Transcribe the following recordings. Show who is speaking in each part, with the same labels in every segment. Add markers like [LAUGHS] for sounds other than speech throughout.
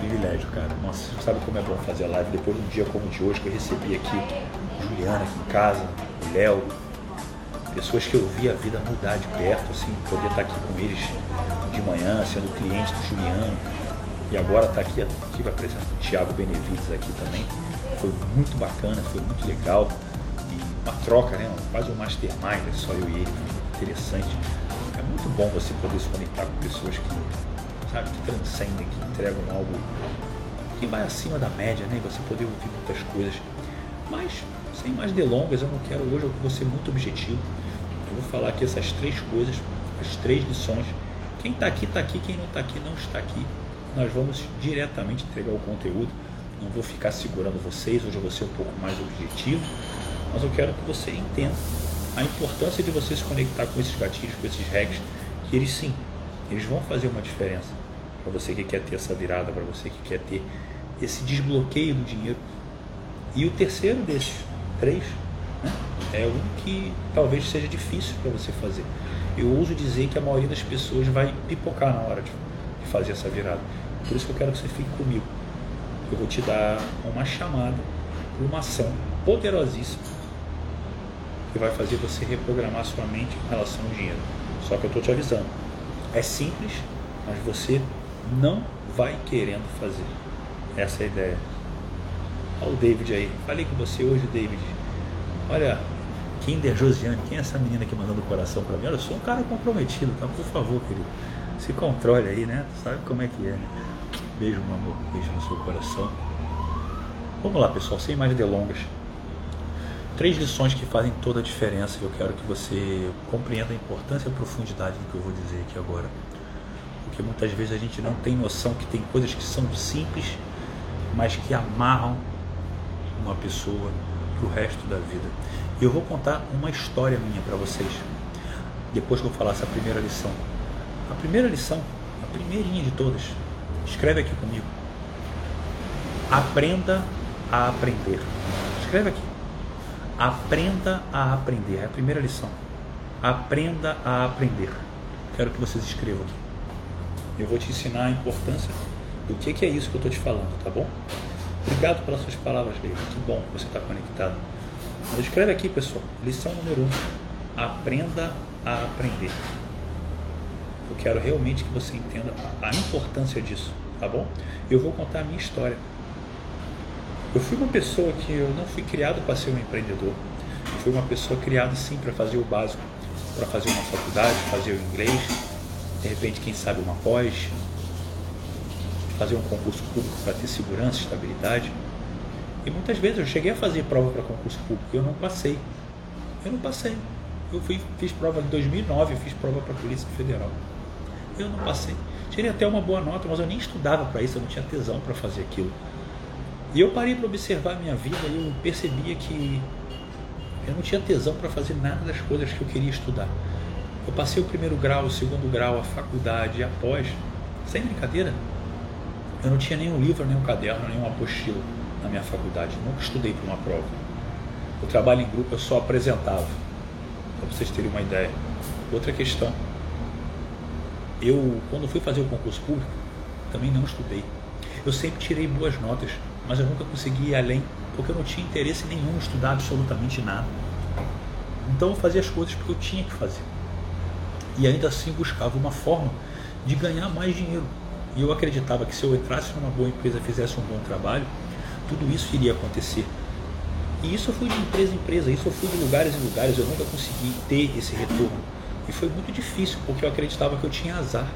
Speaker 1: privilégio, cara. Nossa, sabe como é bom fazer live depois de um dia como o de hoje que eu recebi aqui Juliana aqui em casa, o Léo, pessoas que eu vi a vida mudar de perto, assim, poder estar aqui com eles de manhã, sendo cliente do Juliano, e agora estar aqui, aqui a presença do Thiago Benevides aqui também. Foi muito bacana, foi muito legal. E uma troca, né? Quase um mastermind, só eu e ele, interessante. É muito bom você poder se conectar com pessoas que, sabe, que transcendem, que entregam algo que vai acima da média, né? Você poder ouvir muitas coisas. Mas, sem mais delongas, eu não quero hoje, eu vou ser muito objetivo. Eu vou falar aqui essas três coisas, as três lições. Quem está aqui, está aqui. Quem não está aqui, não está aqui. Nós vamos diretamente entregar o conteúdo. Não vou ficar segurando vocês, hoje eu vou ser um pouco mais objetivo. Mas eu quero que você entenda a importância de você se conectar com esses gatilhos, com esses hacks, que eles sim, eles vão fazer uma diferença. Para você que quer ter essa virada, para você que quer ter esse desbloqueio do dinheiro. E o terceiro desses três né, é um que talvez seja difícil para você fazer. Eu ouso dizer que a maioria das pessoas vai pipocar na hora de, de fazer essa virada. Por isso que eu quero que você fique comigo. Eu vou te dar uma chamada, uma ação poderosíssima que vai fazer você reprogramar sua mente em relação ao dinheiro. Só que eu estou te avisando. É simples, mas você não vai querendo fazer. Essa é a ideia. Olha o David aí. Falei com você hoje, David. Olha, Kinder Josiane, quem é essa menina aqui mandando o coração para mim? Olha, eu sou um cara comprometido, tá? Por favor, querido. Se controle aí, né? Sabe como é que é, né? Beijo, meu amor. Beijo no seu coração. Vamos lá, pessoal, sem mais delongas. Três lições que fazem toda a diferença eu quero que você compreenda a importância e a profundidade do que eu vou dizer aqui agora. Porque muitas vezes a gente não tem noção que tem coisas que são simples, mas que amarram uma pessoa para o resto da vida. E eu vou contar uma história minha para vocês, depois que eu falar essa primeira lição. A primeira lição, a primeirinha de todas, escreve aqui comigo. Aprenda a aprender. Escreve aqui. Aprenda a aprender. É a primeira lição. Aprenda a aprender. Quero que vocês escrevam aqui. Eu vou te ensinar a importância do que, que é isso que eu estou te falando, tá bom? Obrigado pelas suas palavras, Leila. Que bom que você está conectado. Mas escreve aqui, pessoal. Lição número 1. Um. Aprenda a aprender. Eu quero realmente que você entenda a importância disso, tá bom? Eu vou contar a minha história. Eu fui uma pessoa que eu não fui criado para ser um empreendedor. Eu fui uma pessoa criada sim para fazer o básico, para fazer uma faculdade, fazer o inglês, de repente, quem sabe, uma pós, fazer um concurso público para ter segurança, estabilidade. E muitas vezes eu cheguei a fazer prova para concurso público e eu não passei. Eu não passei. Eu fui, fiz prova em 2009, eu fiz prova para a Polícia Federal. Eu não passei. Tirei até uma boa nota, mas eu nem estudava para isso, eu não tinha tesão para fazer aquilo. E eu parei para observar a minha vida e eu percebia que eu não tinha tesão para fazer nada das coisas que eu queria estudar. Eu passei o primeiro grau, o segundo grau, a faculdade, após, sem brincadeira, eu não tinha nenhum livro, nenhum caderno, nenhuma apostila na minha faculdade. Nunca estudei para uma prova. O trabalho em grupo eu só apresentava, para vocês terem uma ideia. Outra questão, eu, quando fui fazer o concurso público, também não estudei. Eu sempre tirei boas notas, mas eu nunca consegui ir além, porque eu não tinha interesse nenhum em estudar absolutamente nada. Então eu fazia as coisas porque eu tinha que fazer. E ainda assim buscava uma forma de ganhar mais dinheiro. E eu acreditava que se eu entrasse numa boa empresa, fizesse um bom trabalho, tudo isso iria acontecer. E isso eu fui de empresa em empresa, isso eu fui de lugares em lugares, eu nunca consegui ter esse retorno. E foi muito difícil, porque eu acreditava que eu tinha azar.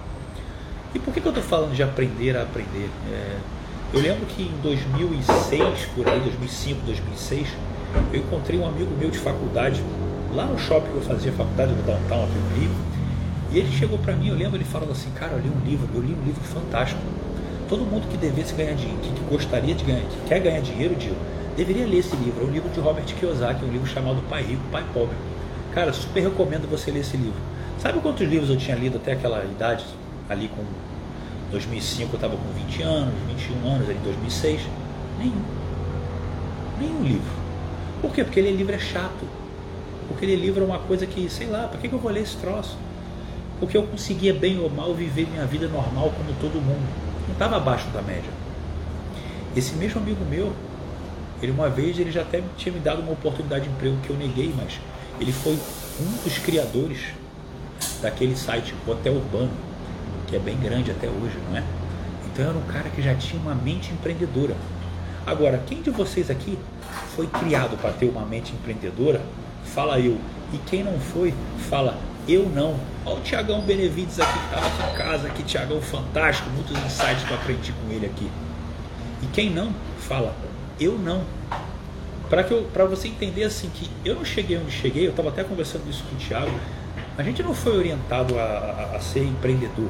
Speaker 1: E por que, que eu estou falando de aprender a aprender? É, eu lembro que em 2006, por aí, 2005, 2006, eu encontrei um amigo meu de faculdade, lá no shopping que eu fazia faculdade, no Downtown, aqui no Rio, e ele chegou para mim, eu lembro ele falando assim, cara, eu li um livro, eu li um livro fantástico. Todo mundo que devesse ganhar dinheiro, que, gostaria de ganhar, que quer ganhar dinheiro, Dio, deveria ler esse livro. É um livro de Robert Kiyosaki, um livro chamado Pai Rico, Pai Pobre. Cara, super recomendo você ler esse livro. Sabe quantos livros eu tinha lido até aquela idade, ali com 2005 eu estava com 20 anos, 21 anos, ali em 2006? Nenhum. Nenhum livro. Por quê? Porque ler livro é chato. Porque ler livro é uma coisa que, sei lá, para que, que eu vou ler esse troço? Porque eu conseguia bem ou mal viver minha vida normal como todo mundo. Não estava abaixo da média. Esse mesmo amigo meu, ele uma vez ele já até tinha me dado uma oportunidade de emprego que eu neguei, mas ele foi um dos criadores daquele site Hotel Urbano, que é bem grande até hoje, não é? Então era um cara que já tinha uma mente empreendedora. Agora, quem de vocês aqui foi criado para ter uma mente empreendedora? Fala eu. E quem não foi, fala eu não. Olha o Tiagão Benevides aqui que estava aqui em casa, que Tiagão fantástico, muitos insights que eu aprendi com ele aqui. E quem não, fala eu não. Para você entender assim que eu não cheguei onde cheguei, eu estava até conversando isso com o Thiago, a gente não foi orientado a, a, a ser empreendedor.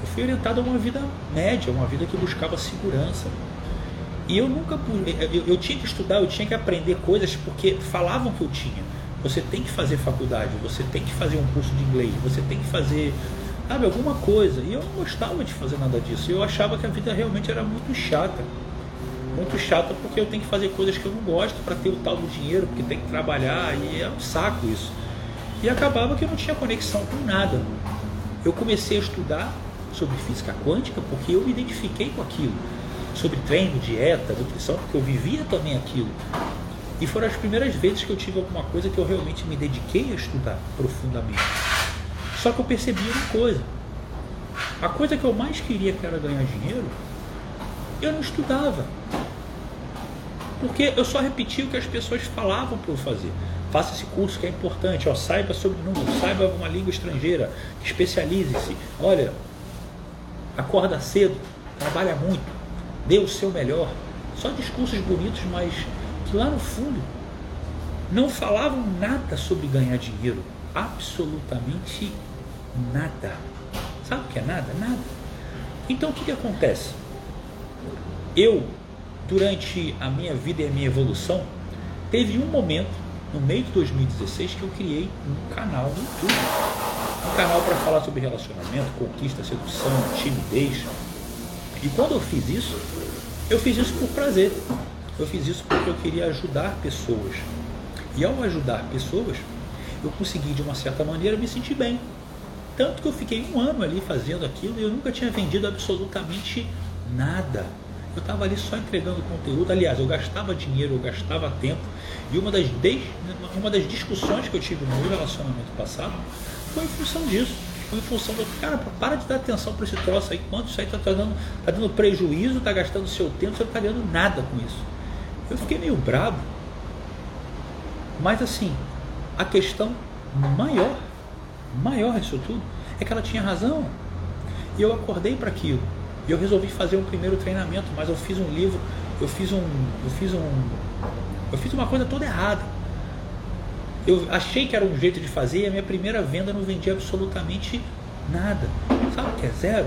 Speaker 1: Eu fui orientado a uma vida média, uma vida que buscava segurança. E eu nunca eu, eu tinha que estudar, eu tinha que aprender coisas porque falavam que eu tinha. Você tem que fazer faculdade, você tem que fazer um curso de inglês, você tem que fazer, sabe, alguma coisa. E eu não gostava de fazer nada disso. Eu achava que a vida realmente era muito chata muito chata porque eu tenho que fazer coisas que eu não gosto para ter o tal do dinheiro, porque tem que trabalhar e é um saco isso. E acabava que eu não tinha conexão com nada. Eu comecei a estudar sobre física quântica porque eu me identifiquei com aquilo. Sobre treino, dieta, nutrição, porque eu vivia também aquilo. E foram as primeiras vezes que eu tive alguma coisa que eu realmente me dediquei a estudar profundamente. Só que eu percebi uma coisa. A coisa que eu mais queria que era ganhar dinheiro, eu não estudava. Porque eu só repetia o que as pessoas falavam para eu fazer. Faça esse curso que é importante, ó, saiba sobre números, saiba uma língua estrangeira, especialize-se. Olha, acorda cedo, trabalha muito, dê o seu melhor. Só discursos bonitos, mas que lá no fundo não falavam nada sobre ganhar dinheiro. Absolutamente nada. Sabe o que é nada? Nada. Então o que, que acontece? Eu durante a minha vida e a minha evolução, teve um momento, no meio de 2016, que eu criei um canal no YouTube. Um canal para falar sobre relacionamento, conquista, sedução, timidez. E quando eu fiz isso, eu fiz isso por prazer. Eu fiz isso porque eu queria ajudar pessoas. E ao ajudar pessoas, eu consegui de uma certa maneira me sentir bem. Tanto que eu fiquei um ano ali fazendo aquilo e eu nunca tinha vendido absolutamente nada. Eu estava ali só entregando conteúdo. Aliás, eu gastava dinheiro, eu gastava tempo. E uma das, uma das discussões que eu tive no meu relacionamento passado foi em função disso. Foi em função do cara, para de dar atenção para esse troço aí. Quanto isso aí está tá dando, tá dando prejuízo, está gastando seu tempo, você não está ganhando nada com isso. Eu fiquei meio bravo. Mas assim, a questão maior, maior disso tudo, é que ela tinha razão. E eu acordei para aquilo. E eu resolvi fazer um primeiro treinamento, mas eu fiz um livro, eu fiz um, eu fiz um, eu fiz uma coisa toda errada. Eu achei que era um jeito de fazer e a minha primeira venda não vendi absolutamente nada. Sabe o que é zero?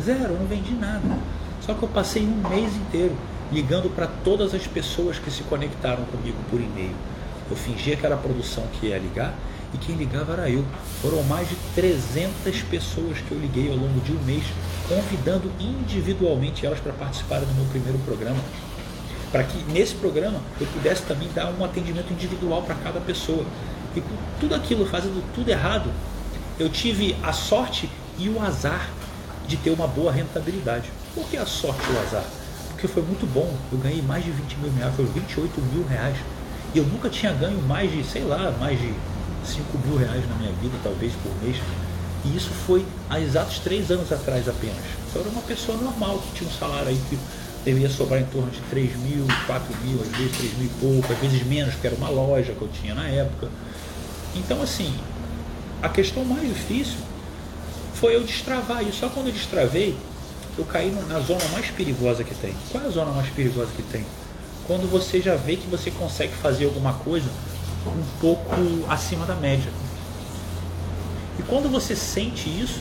Speaker 1: Zero, eu não vendi nada. Só que eu passei um mês inteiro ligando para todas as pessoas que se conectaram comigo por e-mail. Eu fingia que era a produção que ia ligar e quem ligava era eu. Foram mais de 300 pessoas que eu liguei ao longo de um mês, convidando individualmente elas para participarem do meu primeiro programa. Para que nesse programa eu pudesse também dar um atendimento individual para cada pessoa. E com tudo aquilo, fazendo tudo errado, eu tive a sorte e o azar de ter uma boa rentabilidade. Por que a sorte e o azar? Porque foi muito bom. Eu ganhei mais de 20 mil reais, foi 28 mil reais. E eu nunca tinha ganho mais de, sei lá, mais de 5 mil reais na minha vida, talvez por mês. E isso foi há exatos três anos atrás apenas. Eu era uma pessoa normal que tinha um salário aí que deveria sobrar em torno de 3 mil, 4 mil, às vezes 3 mil e pouco, às vezes menos, porque era uma loja que eu tinha na época. Então, assim, a questão mais difícil foi eu destravar isso. Só quando eu destravei, eu caí na zona mais perigosa que tem. Qual é a zona mais perigosa que tem? Quando você já vê que você consegue fazer alguma coisa um pouco acima da média. E quando você sente isso,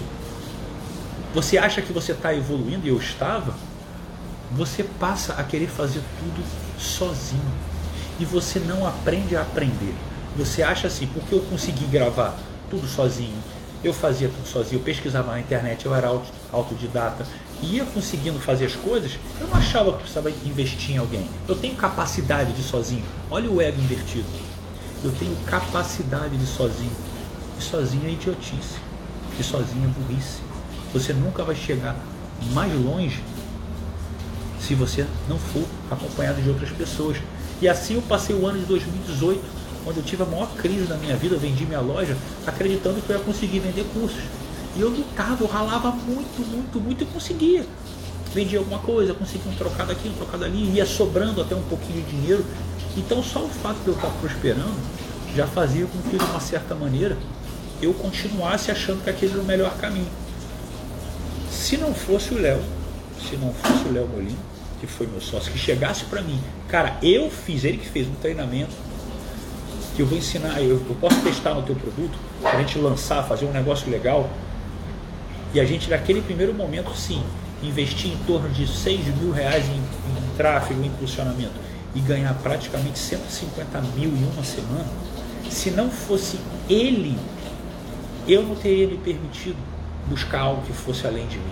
Speaker 1: você acha que você está evoluindo, e eu estava, você passa a querer fazer tudo sozinho. E você não aprende a aprender. Você acha assim, porque eu consegui gravar tudo sozinho, eu fazia tudo sozinho, eu pesquisava na internet, eu era autodidata, ia conseguindo fazer as coisas, eu não achava que precisava investir em alguém. Eu tenho capacidade de sozinho. Olha o ego invertido. Eu tenho capacidade de sozinho. E sozinho é idiotice. E sozinho é burrice. Você nunca vai chegar mais longe se você não for acompanhado de outras pessoas. E assim eu passei o ano de 2018, onde eu tive a maior crise da minha vida, eu vendi minha loja, acreditando que eu ia conseguir vender cursos. E eu lutava, eu ralava muito, muito, muito e conseguia. Vendia alguma coisa, conseguia um trocado aqui, um trocado ali, ia sobrando até um pouquinho de dinheiro. Então só o fato de eu estar prosperando já fazia com que, de uma certa maneira, eu continuasse achando que aquele era o melhor caminho. Se não fosse o Léo, se não fosse o Léo Molino, que foi meu sócio, que chegasse para mim, cara, eu fiz, ele que fez um treinamento, que eu vou ensinar, eu, eu posso testar no teu produto, para a gente lançar, fazer um negócio legal, e a gente naquele primeiro momento sim, investir em torno de 6 mil reais em, em tráfego, em impulsionamento, e ganhar praticamente 150 mil em uma semana, se não fosse ele, eu não teria me permitido buscar algo que fosse além de mim.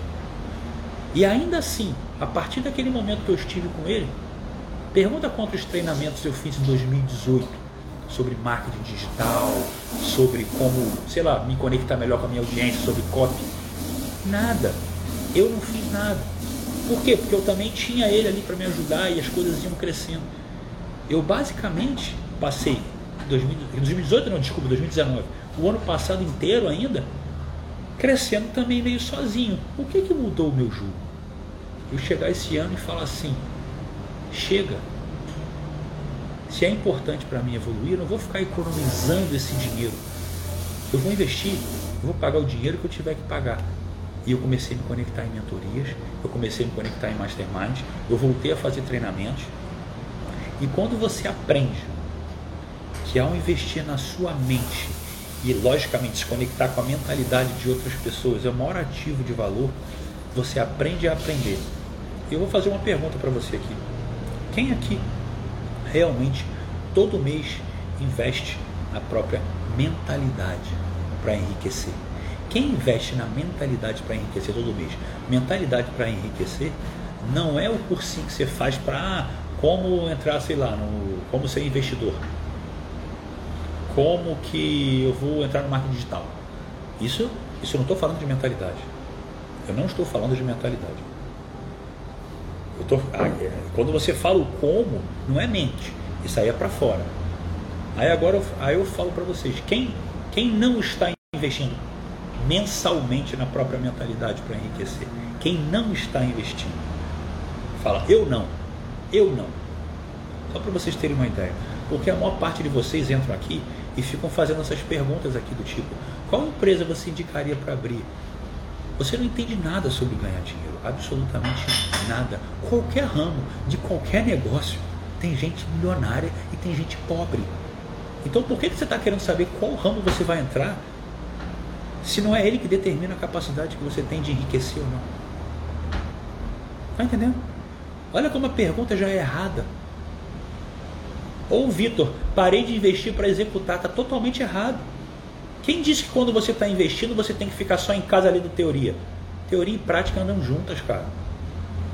Speaker 1: E ainda assim, a partir daquele momento que eu estive com ele, pergunta quantos treinamentos eu fiz em 2018 sobre marketing digital, sobre como, sei lá, me conectar melhor com a minha audiência, sobre copy. Nada. Eu não fiz nada. Por quê? Porque eu também tinha ele ali para me ajudar e as coisas iam crescendo. Eu basicamente passei 2018, não, desculpa, 2019, o ano passado inteiro ainda, crescendo também meio sozinho. O que, que mudou o meu jogo? eu chegar esse ano e falar assim: chega. Se é importante para mim evoluir, eu não vou ficar economizando esse dinheiro. Eu vou investir, eu vou pagar o dinheiro que eu tiver que pagar. E eu comecei a me conectar em mentorias, eu comecei a me conectar em masterminds, eu voltei a fazer treinamentos. E quando você aprende que ao investir na sua mente e logicamente se conectar com a mentalidade de outras pessoas é o maior ativo de valor, você aprende a aprender. Eu vou fazer uma pergunta para você aqui. Quem aqui realmente todo mês investe na própria mentalidade para enriquecer? Quem investe na mentalidade para enriquecer todo mês? Mentalidade para enriquecer não é o cursinho que você faz para ah, como entrar, sei lá, no, como ser investidor. Como que eu vou entrar no marketing digital. Isso, isso eu não estou falando de mentalidade. Eu não estou falando de mentalidade. Tô, ah, é, quando você fala o como, não é mente. Isso aí é para fora. Aí agora eu, aí eu falo para vocês, quem, quem não está investindo mensalmente na própria mentalidade para enriquecer? Quem não está investindo? Fala, eu não, eu não. Só para vocês terem uma ideia. Porque a maior parte de vocês entram aqui e ficam fazendo essas perguntas aqui do tipo: qual empresa você indicaria para abrir? Você não entende nada sobre ganhar dinheiro, absolutamente nada. Qualquer ramo, de qualquer negócio, tem gente milionária e tem gente pobre. Então por que, você está querendo saber qual ramo você vai entrar se não é ele que determina a capacidade que você tem de enriquecer ou não? Está entendendo? Olha como a pergunta já é errada. Ou Vitor, parei de investir para executar, está totalmente errado. Quem disse que quando você está investindo você tem que ficar só em casa ali do teoria? Teoria e prática andam juntas, cara.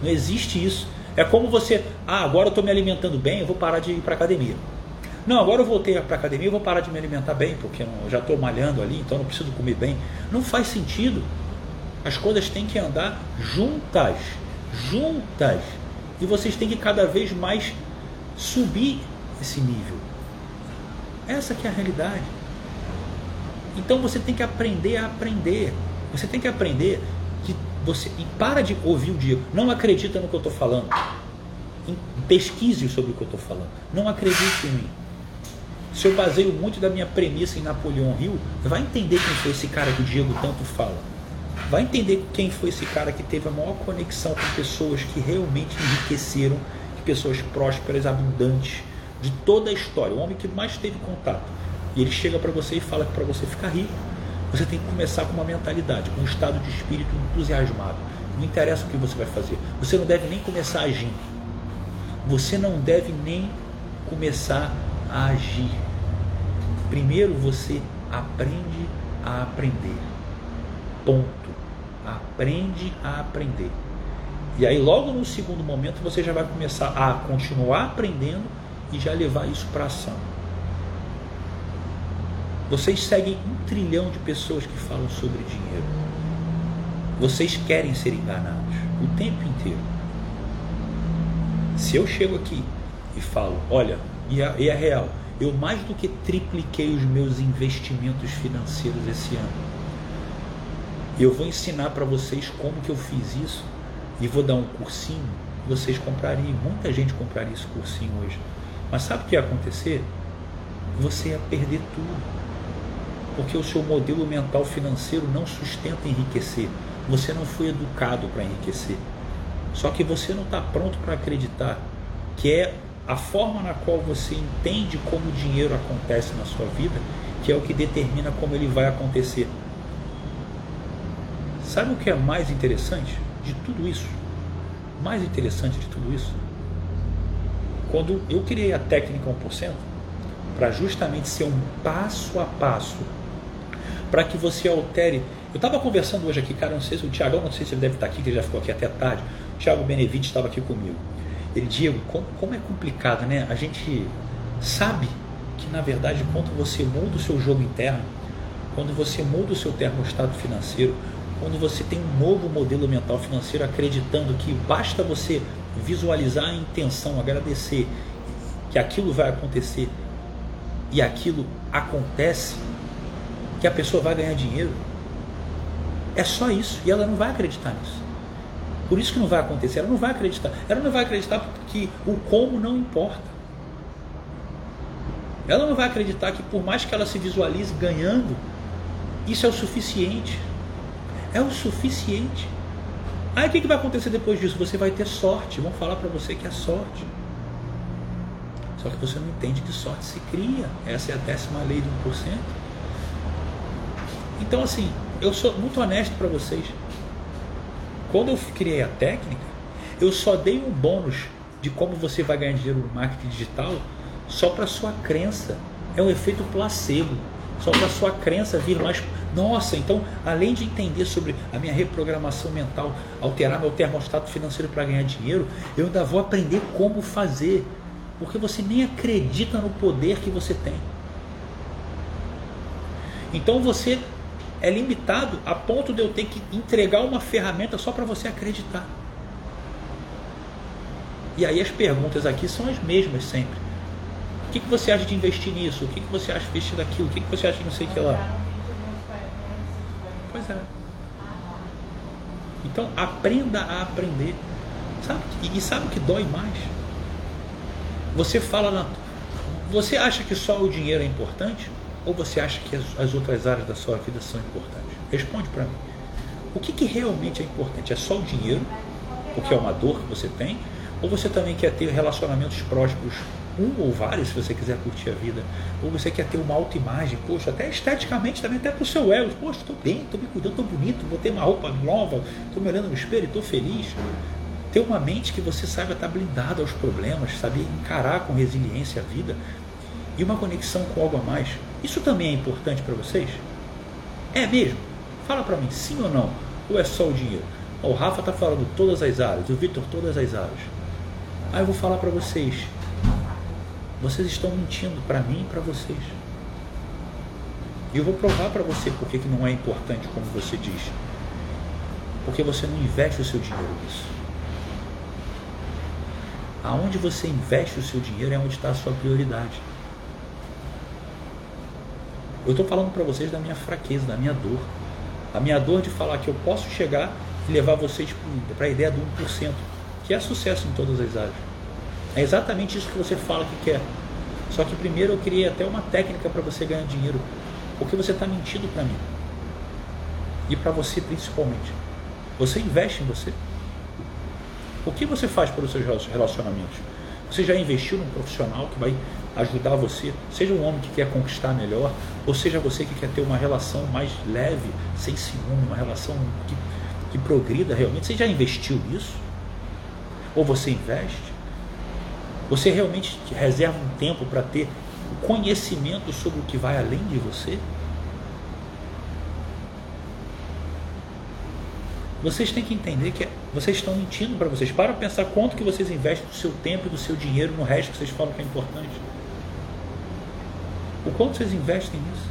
Speaker 1: Não existe isso. É como você, ah, agora eu estou me alimentando bem, eu vou parar de ir para academia. Não, agora eu voltei para academia, eu vou parar de me alimentar bem, porque eu já estou malhando ali, então não preciso comer bem. Não faz sentido. As coisas têm que andar juntas, juntas. E vocês têm que cada vez mais subir esse nível. Essa que é a realidade. Então você tem que aprender a aprender. Você tem que aprender que você. E para de ouvir o Diego. Não acredita no que eu estou falando. Pesquise sobre o que eu estou falando. Não acredite em mim. Se eu baseio muito da minha premissa em Napoleão Hill, vai entender quem foi esse cara que o Diego tanto fala. Vai entender quem foi esse cara que teve a maior conexão com pessoas que realmente enriqueceram, pessoas prósperas, abundantes, de toda a história. O homem que mais teve contato e ele chega para você e fala que para você ficar rico, você tem que começar com uma mentalidade, com um estado de espírito entusiasmado. Não interessa o que você vai fazer. Você não deve nem começar a agir. Você não deve nem começar a agir. Primeiro você aprende a aprender. Ponto. Aprende a aprender. E aí, logo no segundo momento, você já vai começar a continuar aprendendo e já levar isso para ação. Vocês seguem um trilhão de pessoas que falam sobre dinheiro. Vocês querem ser enganados o tempo inteiro. Se eu chego aqui e falo, olha, e é, e é real, eu mais do que tripliquei os meus investimentos financeiros esse ano. Eu vou ensinar para vocês como que eu fiz isso e vou dar um cursinho. Vocês comprariam, muita gente compraria esse cursinho hoje. Mas sabe o que ia acontecer? Você ia perder tudo. Porque o seu modelo mental financeiro não sustenta enriquecer. Você não foi educado para enriquecer. Só que você não está pronto para acreditar que é a forma na qual você entende como o dinheiro acontece na sua vida que é o que determina como ele vai acontecer. Sabe o que é mais interessante de tudo isso? Mais interessante de tudo isso? Quando eu criei a técnica 1%, para justamente ser um passo a passo, para que você altere. Eu estava conversando hoje aqui, cara, não sei se o Tiago, não sei se ele deve estar aqui, que ele já ficou aqui até tarde. O Tiago Benevides estava aqui comigo. Ele, Diego, como, como é complicado, né? A gente sabe que, na verdade, quando você muda o seu jogo interno, quando você muda o seu termostato financeiro, quando você tem um novo modelo mental financeiro acreditando que basta você visualizar a intenção, agradecer que aquilo vai acontecer e aquilo acontece, que a pessoa vai ganhar dinheiro. É só isso e ela não vai acreditar nisso. Por isso que não vai acontecer, ela não vai acreditar. Ela não vai acreditar porque o como não importa. Ela não vai acreditar que por mais que ela se visualize ganhando, isso é o suficiente. É o suficiente. Aí o que, vai acontecer depois disso? Você vai ter sorte. Vão falar para você que é sorte. Só que você não entende que sorte se cria. Essa é a décima lei do 1%. Então, assim, eu sou muito honesto para vocês. Quando eu criei a técnica, eu só dei um bônus de como você vai ganhar dinheiro no marketing digital só para sua crença. É um efeito placebo. Só para sua crença vir mais. Nossa, então, além de entender sobre a minha reprogramação mental, alterar meu termostato financeiro para ganhar dinheiro, eu ainda vou aprender como fazer. Porque você nem acredita no poder que você tem. Então você é limitado a ponto de eu ter que entregar uma ferramenta só para você acreditar. E aí as perguntas aqui são as mesmas sempre. O que, que você acha de investir nisso? O que, que você acha de investir naquilo? O que, que você acha de não sei o que lá? Pois é. Então aprenda a aprender. Sabe? E sabe o que dói mais? Você fala na. Você acha que só o dinheiro é importante? Ou você acha que as, as outras áreas da sua vida são importantes? Responde para mim. O que, que realmente é importante? É só o dinheiro, porque é uma dor que você tem? Ou você também quer ter relacionamentos prósperos, um ou vários, se você quiser curtir a vida? Ou você quer ter uma autoimagem, poxa, até esteticamente também, até para o seu ego. Poxa, estou bem, estou me cuidando, estou bonito, vou ter uma roupa nova, estou me olhando no espelho, estou feliz. Ter uma mente que você saiba estar blindado aos problemas, saber encarar com resiliência a vida e uma conexão com algo a mais. Isso também é importante para vocês? É mesmo? Fala para mim, sim ou não? Ou é só o dinheiro? O Rafa está falando todas as áreas, o Vitor todas as áreas. Aí eu vou falar para vocês. Vocês estão mentindo para mim e para vocês. E eu vou provar para você porque que não é importante como você diz. Porque você não investe o seu dinheiro nisso. Aonde você investe o seu dinheiro é onde está a sua prioridade. Eu estou falando para vocês da minha fraqueza, da minha dor. A minha dor de falar que eu posso chegar e levar vocês para a ideia do 1%, que é sucesso em todas as áreas. É exatamente isso que você fala que quer. Só que primeiro eu criei até uma técnica para você ganhar dinheiro. Porque você está mentindo para mim. E para você principalmente. Você investe em você. O que você faz pelos seus relacionamentos? Você já investiu num profissional que vai ajudar você, seja um homem que quer conquistar melhor, ou seja você que quer ter uma relação mais leve, sem ciúme, uma relação que, que progrida realmente. Você já investiu nisso? Ou você investe? Você realmente reserva um tempo para ter conhecimento sobre o que vai além de você? Vocês têm que entender que vocês estão mentindo para vocês. Para pensar quanto que vocês investem do seu tempo e do seu dinheiro no resto que vocês falam que é importante. O quanto vocês investem nisso?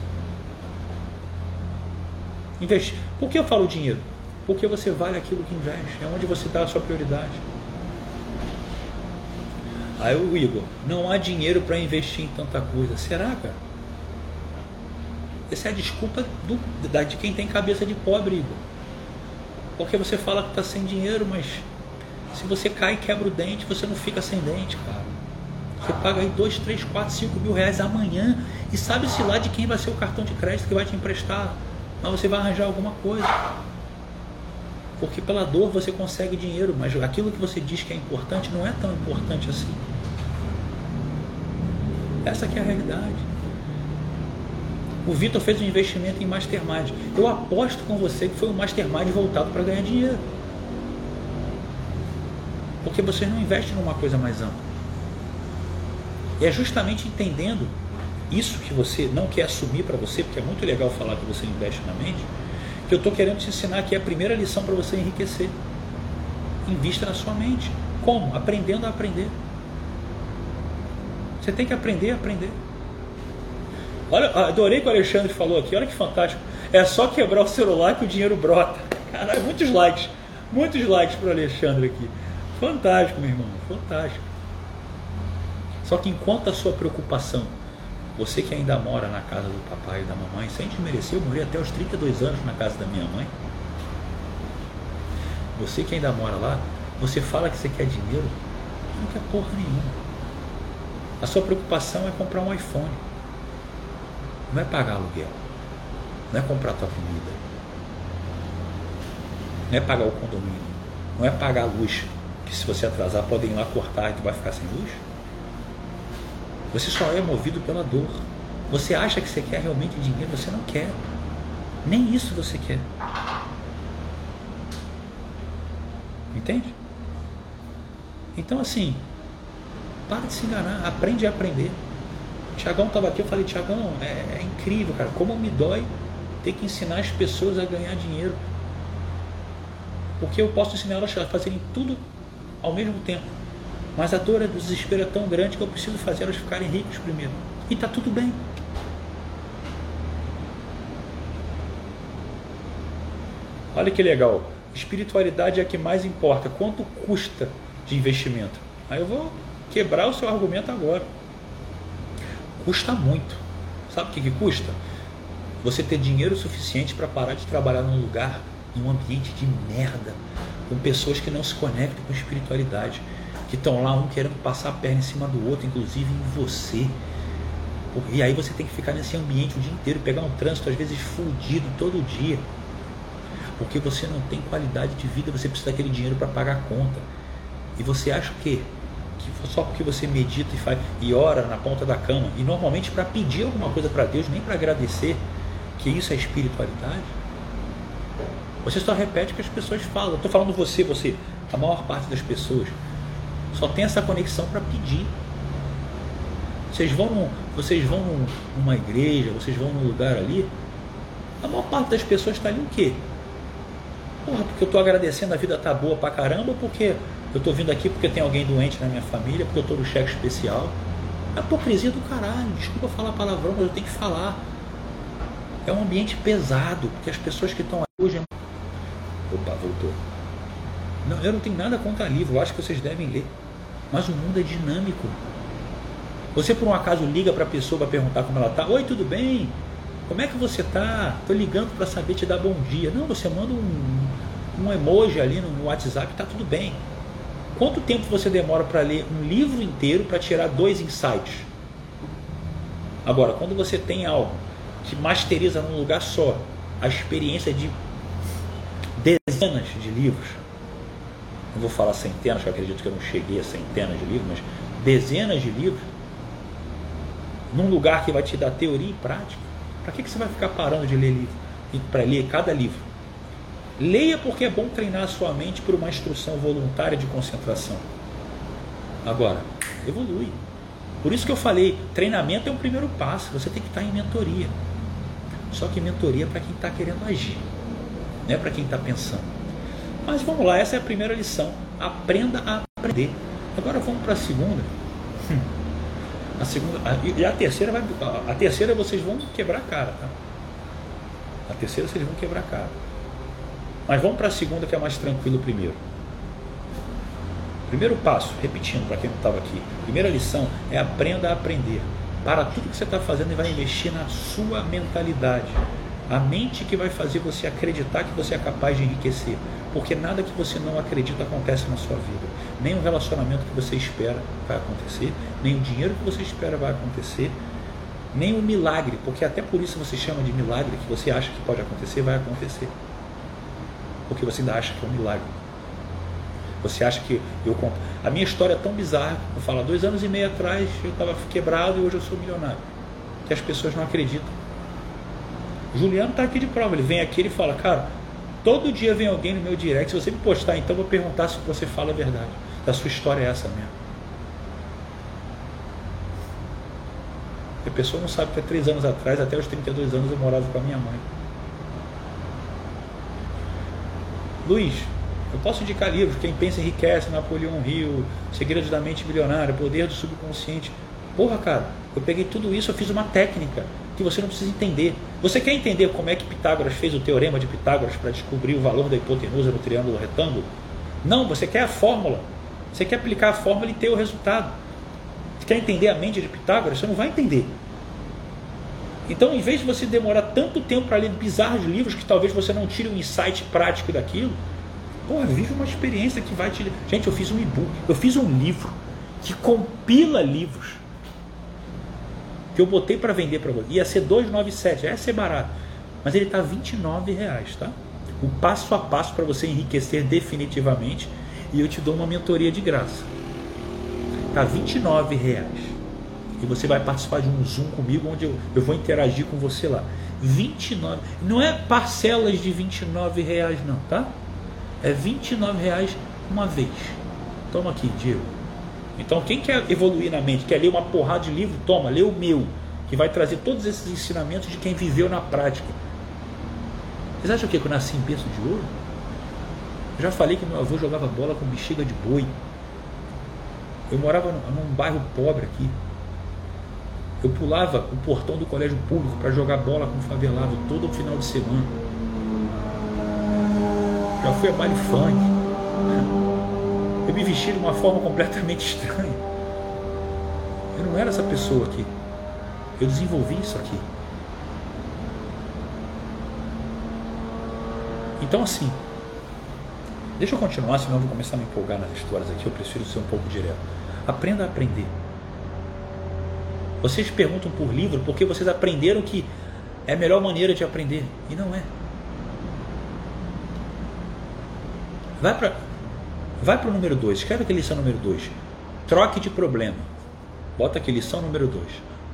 Speaker 1: Investe. Por que eu falo dinheiro? Porque você vale aquilo que investe. É onde você dá a sua prioridade. Aí o Igor, não há dinheiro para investir em tanta coisa. Será, cara? Essa é a desculpa do, de quem tem cabeça de pobre, Igor. Porque você fala que está sem dinheiro, mas se você cai e quebra o dente, você não fica sem dente, cara. Você paga aí 2, 3, 4, 5 mil reais amanhã e sabe-se lá de quem vai ser o cartão de crédito que vai te emprestar. Mas você vai arranjar alguma coisa. Porque pela dor você consegue dinheiro, mas aquilo que você diz que é importante não é tão importante assim. Essa que é a realidade. O Vitor fez um investimento em mastermind. Eu aposto com você que foi um mastermind voltado para ganhar dinheiro. Porque você não investe numa coisa mais ampla. E é justamente entendendo isso que você não quer assumir para você, porque é muito legal falar que você investe na mente, que eu estou querendo te ensinar aqui a primeira lição para você enriquecer. Invista na sua mente. Como? Aprendendo a aprender. Você tem que aprender a aprender. Olha, adorei o que o Alexandre falou aqui, olha que fantástico. É só quebrar o celular que o dinheiro brota. Caralho, muitos likes. Muitos likes para o Alexandre aqui. Fantástico, meu irmão, fantástico. Só que enquanto a sua preocupação você que ainda mora na casa do papai e da mamãe, sem te merecer, eu morei até os 32 anos na casa da minha mãe. Você que ainda mora lá, você fala que você quer dinheiro, não quer porra nenhuma. A sua preocupação é comprar um iPhone. Não é pagar aluguel. Não é comprar tua comida. Não é pagar o condomínio. Não é pagar a luz. Que se você atrasar podem ir lá cortar e tu vai ficar sem luz. Você só é movido pela dor. Você acha que você quer realmente dinheiro, você não quer. Nem isso você quer. Entende? Então assim, para de se enganar, aprende a aprender. Tiagão estava aqui, eu falei, Tiagão, é, é incrível, cara, como me dói ter que ensinar as pessoas a ganhar dinheiro. Porque eu posso ensinar elas a fazerem tudo ao mesmo tempo. Mas a dor, do desespero é tão grande que eu preciso fazer elas ficarem ricas primeiro. E está tudo bem. Olha que legal. Espiritualidade é a que mais importa. Quanto custa de investimento? Aí eu vou quebrar o seu argumento agora. Custa muito. Sabe o que, que custa? Você ter dinheiro suficiente para parar de trabalhar num lugar, num ambiente de merda, com pessoas que não se conectam com espiritualidade que estão lá um querendo passar a perna em cima do outro, inclusive em você. E aí você tem que ficar nesse ambiente o dia inteiro, pegar um trânsito às vezes fudido todo dia. Porque você não tem qualidade de vida, você precisa daquele dinheiro para pagar a conta. E você acha o quê? Que só porque você medita e faz e ora na ponta da cama, e normalmente para pedir alguma coisa para Deus, nem para agradecer, que isso é espiritualidade. Você só repete o que as pessoas falam. Estou falando você, você, a maior parte das pessoas só tem essa conexão para pedir. Vocês vão, vocês vão numa igreja, vocês vão num lugar ali, a maior parte das pessoas está ali o quê? Porra, porque eu estou agradecendo, a vida tá boa pra caramba, porque eu estou vindo aqui porque tem alguém doente na minha família, porque eu estou no cheque especial. É hipocrisia do caralho, desculpa falar palavrão, mas eu tenho que falar. É um ambiente pesado, porque as pessoas que estão hoje. Opa, voltou. Não, eu não tenho nada contra livro, eu acho que vocês devem ler. Mas o mundo é dinâmico. Você por um acaso liga para a pessoa para perguntar como ela está? Oi, tudo bem? Como é que você está? Estou ligando para saber te dar bom dia. Não, você manda um, um emoji ali no, no WhatsApp, está tudo bem. Quanto tempo você demora para ler um livro inteiro para tirar dois insights? Agora, quando você tem algo que masteriza num lugar só a experiência de dezenas de livros, não vou falar centenas, porque eu acredito que eu não cheguei a centenas de livros, mas dezenas de livros, num lugar que vai te dar teoria e prática, para que, que você vai ficar parando de ler livro? Para ler cada livro. Leia porque é bom treinar a sua mente por uma instrução voluntária de concentração. Agora, evolui. Por isso que eu falei, treinamento é um primeiro passo, você tem que estar em mentoria. Só que mentoria é para quem está querendo agir, não é para quem está pensando. Mas vamos lá, essa é a primeira lição. Aprenda a aprender. Agora vamos para a segunda. A segunda e a terceira vai, a terceira vocês vão quebrar a cara, tá? A terceira vocês vão quebrar a cara. Mas vamos para a segunda que é mais tranquilo primeiro. Primeiro passo, repetindo para quem estava aqui, primeira lição é aprenda a aprender. Para tudo que você está fazendo e vai investir na sua mentalidade. A mente que vai fazer você acreditar que você é capaz de enriquecer. Porque nada que você não acredita acontece na sua vida. Nem o relacionamento que você espera vai acontecer, nem o dinheiro que você espera vai acontecer, nem o milagre, porque até por isso você chama de milagre, que você acha que pode acontecer, vai acontecer. Porque você ainda acha que é um milagre. Você acha que eu. A minha história é tão bizarra, eu falo, dois anos e meio atrás eu estava quebrado e hoje eu sou milionário. Que as pessoas não acreditam. Juliano está aqui de prova, ele vem aqui e fala, cara, todo dia vem alguém no meu direct, se você me postar, então vou perguntar se você fala a verdade. A sua história é essa mesmo. A pessoa não sabe que há três anos atrás, até os 32 anos, eu morava com a minha mãe. Luiz, eu posso indicar livros, Quem Pensa Enriquece, Napoleão Rio, Segredos da Mente Bilionária, Poder do Subconsciente. Porra, cara, eu peguei tudo isso, eu fiz uma técnica que você não precisa entender. Você quer entender como é que Pitágoras fez o teorema de Pitágoras para descobrir o valor da hipotenusa no triângulo retângulo? Não, você quer a fórmula. Você quer aplicar a fórmula e ter o resultado. Você quer entender a mente de Pitágoras? Você não vai entender. Então, em vez de você demorar tanto tempo para ler bizarros livros que talvez você não tire um insight prático daquilo, Porra, vive uma experiência que vai te. Gente, eu fiz um e-book, eu fiz um livro que compila livros que eu botei para vender para você. Ia ser 297, ia ser barato. Mas ele está 29 reais, tá? O passo a passo para você enriquecer definitivamente e eu te dou uma mentoria de graça. Tá 29 reais. E você vai participar de um Zoom comigo onde eu, eu vou interagir com você lá. 29. Não é parcelas de 29 reais não, tá? é 29 reais uma vez. Toma aqui, Diego. Então, quem quer evoluir na mente, quer ler uma porrada de livro, toma, lê o meu, que vai trazer todos esses ensinamentos de quem viveu na prática. Vocês acham que eu nasci em berço de ouro? Eu já falei que meu avô jogava bola com bexiga de boi. Eu morava num bairro pobre aqui. Eu pulava o portão do colégio público para jogar bola com o favelado todo final de semana já fui a baile funk. Eu me vesti de uma forma completamente [LAUGHS] estranha. Eu não era essa pessoa aqui. Eu desenvolvi isso aqui. Então assim, deixa eu continuar, senão eu vou começar a me empolgar nas histórias aqui. Eu prefiro ser um pouco direto. Aprenda a aprender. Vocês perguntam por livro porque vocês aprenderam que é a melhor maneira de aprender. E não é. Vai para vai o número 2, escreve aqui lição número 2. Troque de problema. Bota aqui lição número 2.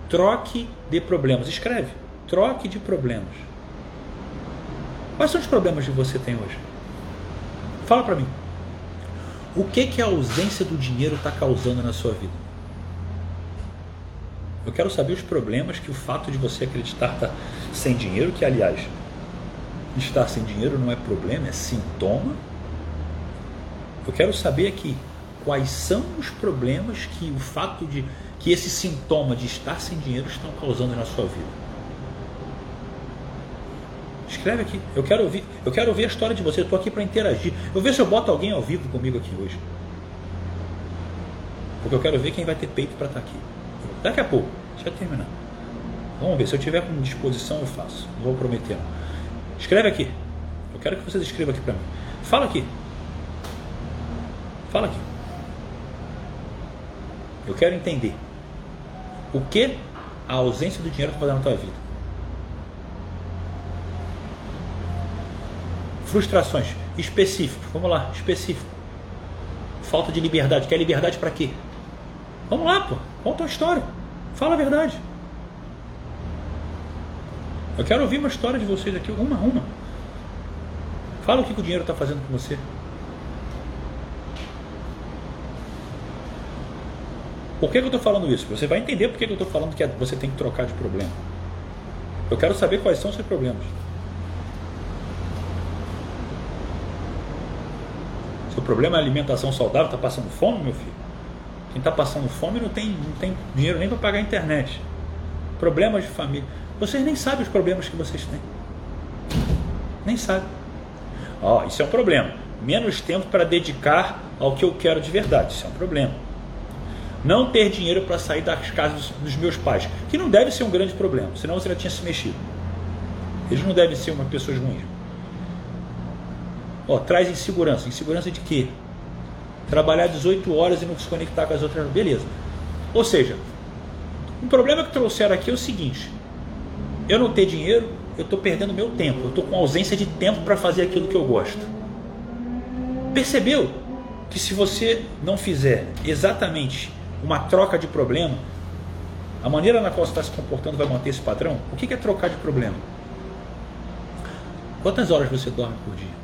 Speaker 1: Troque de problemas. Escreve. Troque de problemas. Quais são os problemas que você tem hoje? Fala para mim. O que, que a ausência do dinheiro está causando na sua vida? Eu quero saber os problemas que o fato de você acreditar estar tá sem dinheiro, que aliás, estar sem dinheiro não é problema, é sintoma eu quero saber aqui quais são os problemas que o fato de que esse sintoma de estar sem dinheiro estão causando na sua vida. Escreve aqui. Eu quero ouvir, eu quero ouvir a história de você. Eu estou aqui para interagir. Eu ver se eu boto alguém ao vivo comigo aqui hoje. Porque eu quero ver quem vai ter peito para estar tá aqui. Daqui a pouco. Deixa eu terminar. Vamos ver. Se eu tiver com disposição, eu faço. Não vou prometer. Escreve aqui. Eu quero que vocês escrevam aqui para mim. Fala aqui. Fala aqui. Eu quero entender o que a ausência do dinheiro está fazendo na tua vida. Frustrações específicas. Vamos lá, específico. Falta de liberdade. Quer liberdade para quê? Vamos lá, pô. Conta a história. Fala a verdade. Eu quero ouvir uma história de vocês aqui, uma, uma. Fala o que o dinheiro está fazendo com você. Por que, que eu estou falando isso? Você vai entender por que, que eu estou falando que você tem que trocar de problema. Eu quero saber quais são os seus problemas. Seu problema é alimentação saudável, está passando fome, meu filho? Quem está passando fome não tem, não tem dinheiro nem para pagar a internet. Problemas de família. Vocês nem sabem os problemas que vocês têm. Nem sabem. Ó, oh, isso é um problema. Menos tempo para dedicar ao que eu quero de verdade. Isso é um problema. Não ter dinheiro para sair das casas dos meus pais, que não deve ser um grande problema, senão você já tinha se mexido. Eles não devem ser uma pessoas ruins. Ó, traz insegurança. Insegurança de quê? Trabalhar 18 horas e não se conectar com as outras. Beleza. Ou seja, um problema que trouxeram aqui é o seguinte: eu não ter dinheiro, eu estou perdendo meu tempo, eu estou com ausência de tempo para fazer aquilo que eu gosto. Percebeu que se você não fizer exatamente uma troca de problema, a maneira na qual você está se comportando vai manter esse padrão? O que é trocar de problema? Quantas horas você dorme por dia?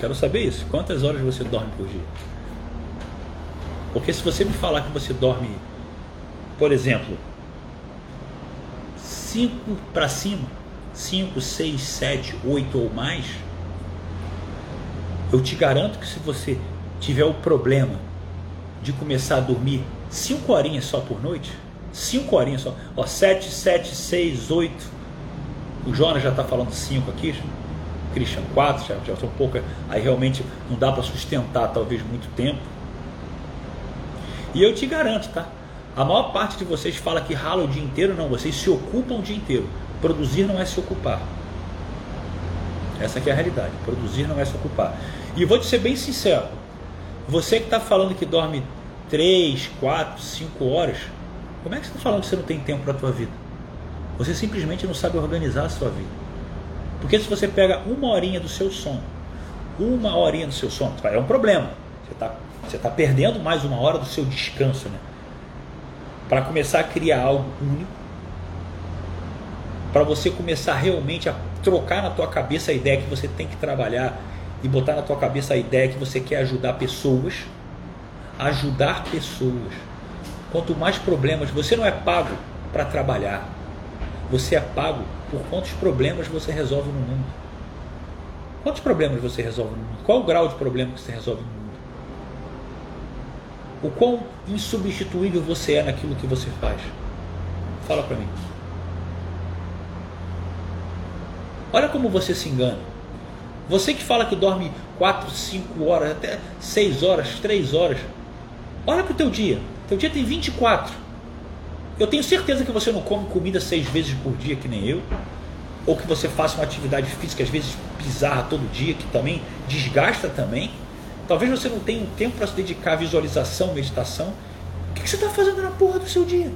Speaker 1: Quero saber isso. Quantas horas você dorme por dia? Porque se você me falar que você dorme, por exemplo, 5 para cima, 5, 6, 7, 8 ou mais, eu te garanto que se você tiver o problema de começar a dormir 5 horinhas só por noite, 5 horinhas só, ó, 7, 7, 6, 8, o Jonas já está falando 5 aqui, Christian 4, já, já um pouco, aí realmente não dá para sustentar talvez muito tempo. E eu te garanto, tá? A maior parte de vocês fala que rala o dia inteiro, não, vocês se ocupam o dia inteiro. Produzir não é se ocupar. Essa é a realidade. Produzir não é se ocupar. E vou te ser bem sincero. Você que está falando que dorme 3, 4, 5 horas, como é que você está falando que você não tem tempo para a tua vida? Você simplesmente não sabe organizar a sua vida. Porque se você pega uma horinha do seu sono, uma horinha do seu sono, é um problema. Você está você tá perdendo mais uma hora do seu descanso, né? para começar a criar algo único, para você começar realmente a trocar na tua cabeça a ideia que você tem que trabalhar e botar na tua cabeça a ideia que você quer ajudar pessoas, ajudar pessoas. Quanto mais problemas, você não é pago para trabalhar. Você é pago por quantos problemas você resolve no mundo. Quantos problemas você resolve no mundo? Qual o grau de problema que você resolve no mundo? o quão insubstituível você é naquilo que você faz. Fala para mim. Olha como você se engana. Você que fala que dorme 4, 5 horas, até 6 horas, 3 horas. Olha para o teu dia. Teu dia tem 24. Eu tenho certeza que você não come comida seis vezes por dia, que nem eu. Ou que você faça uma atividade física, às vezes bizarra todo dia, que também desgasta também. Talvez você não tenha tempo para se dedicar à visualização, meditação. O que você está fazendo na porra do seu dia?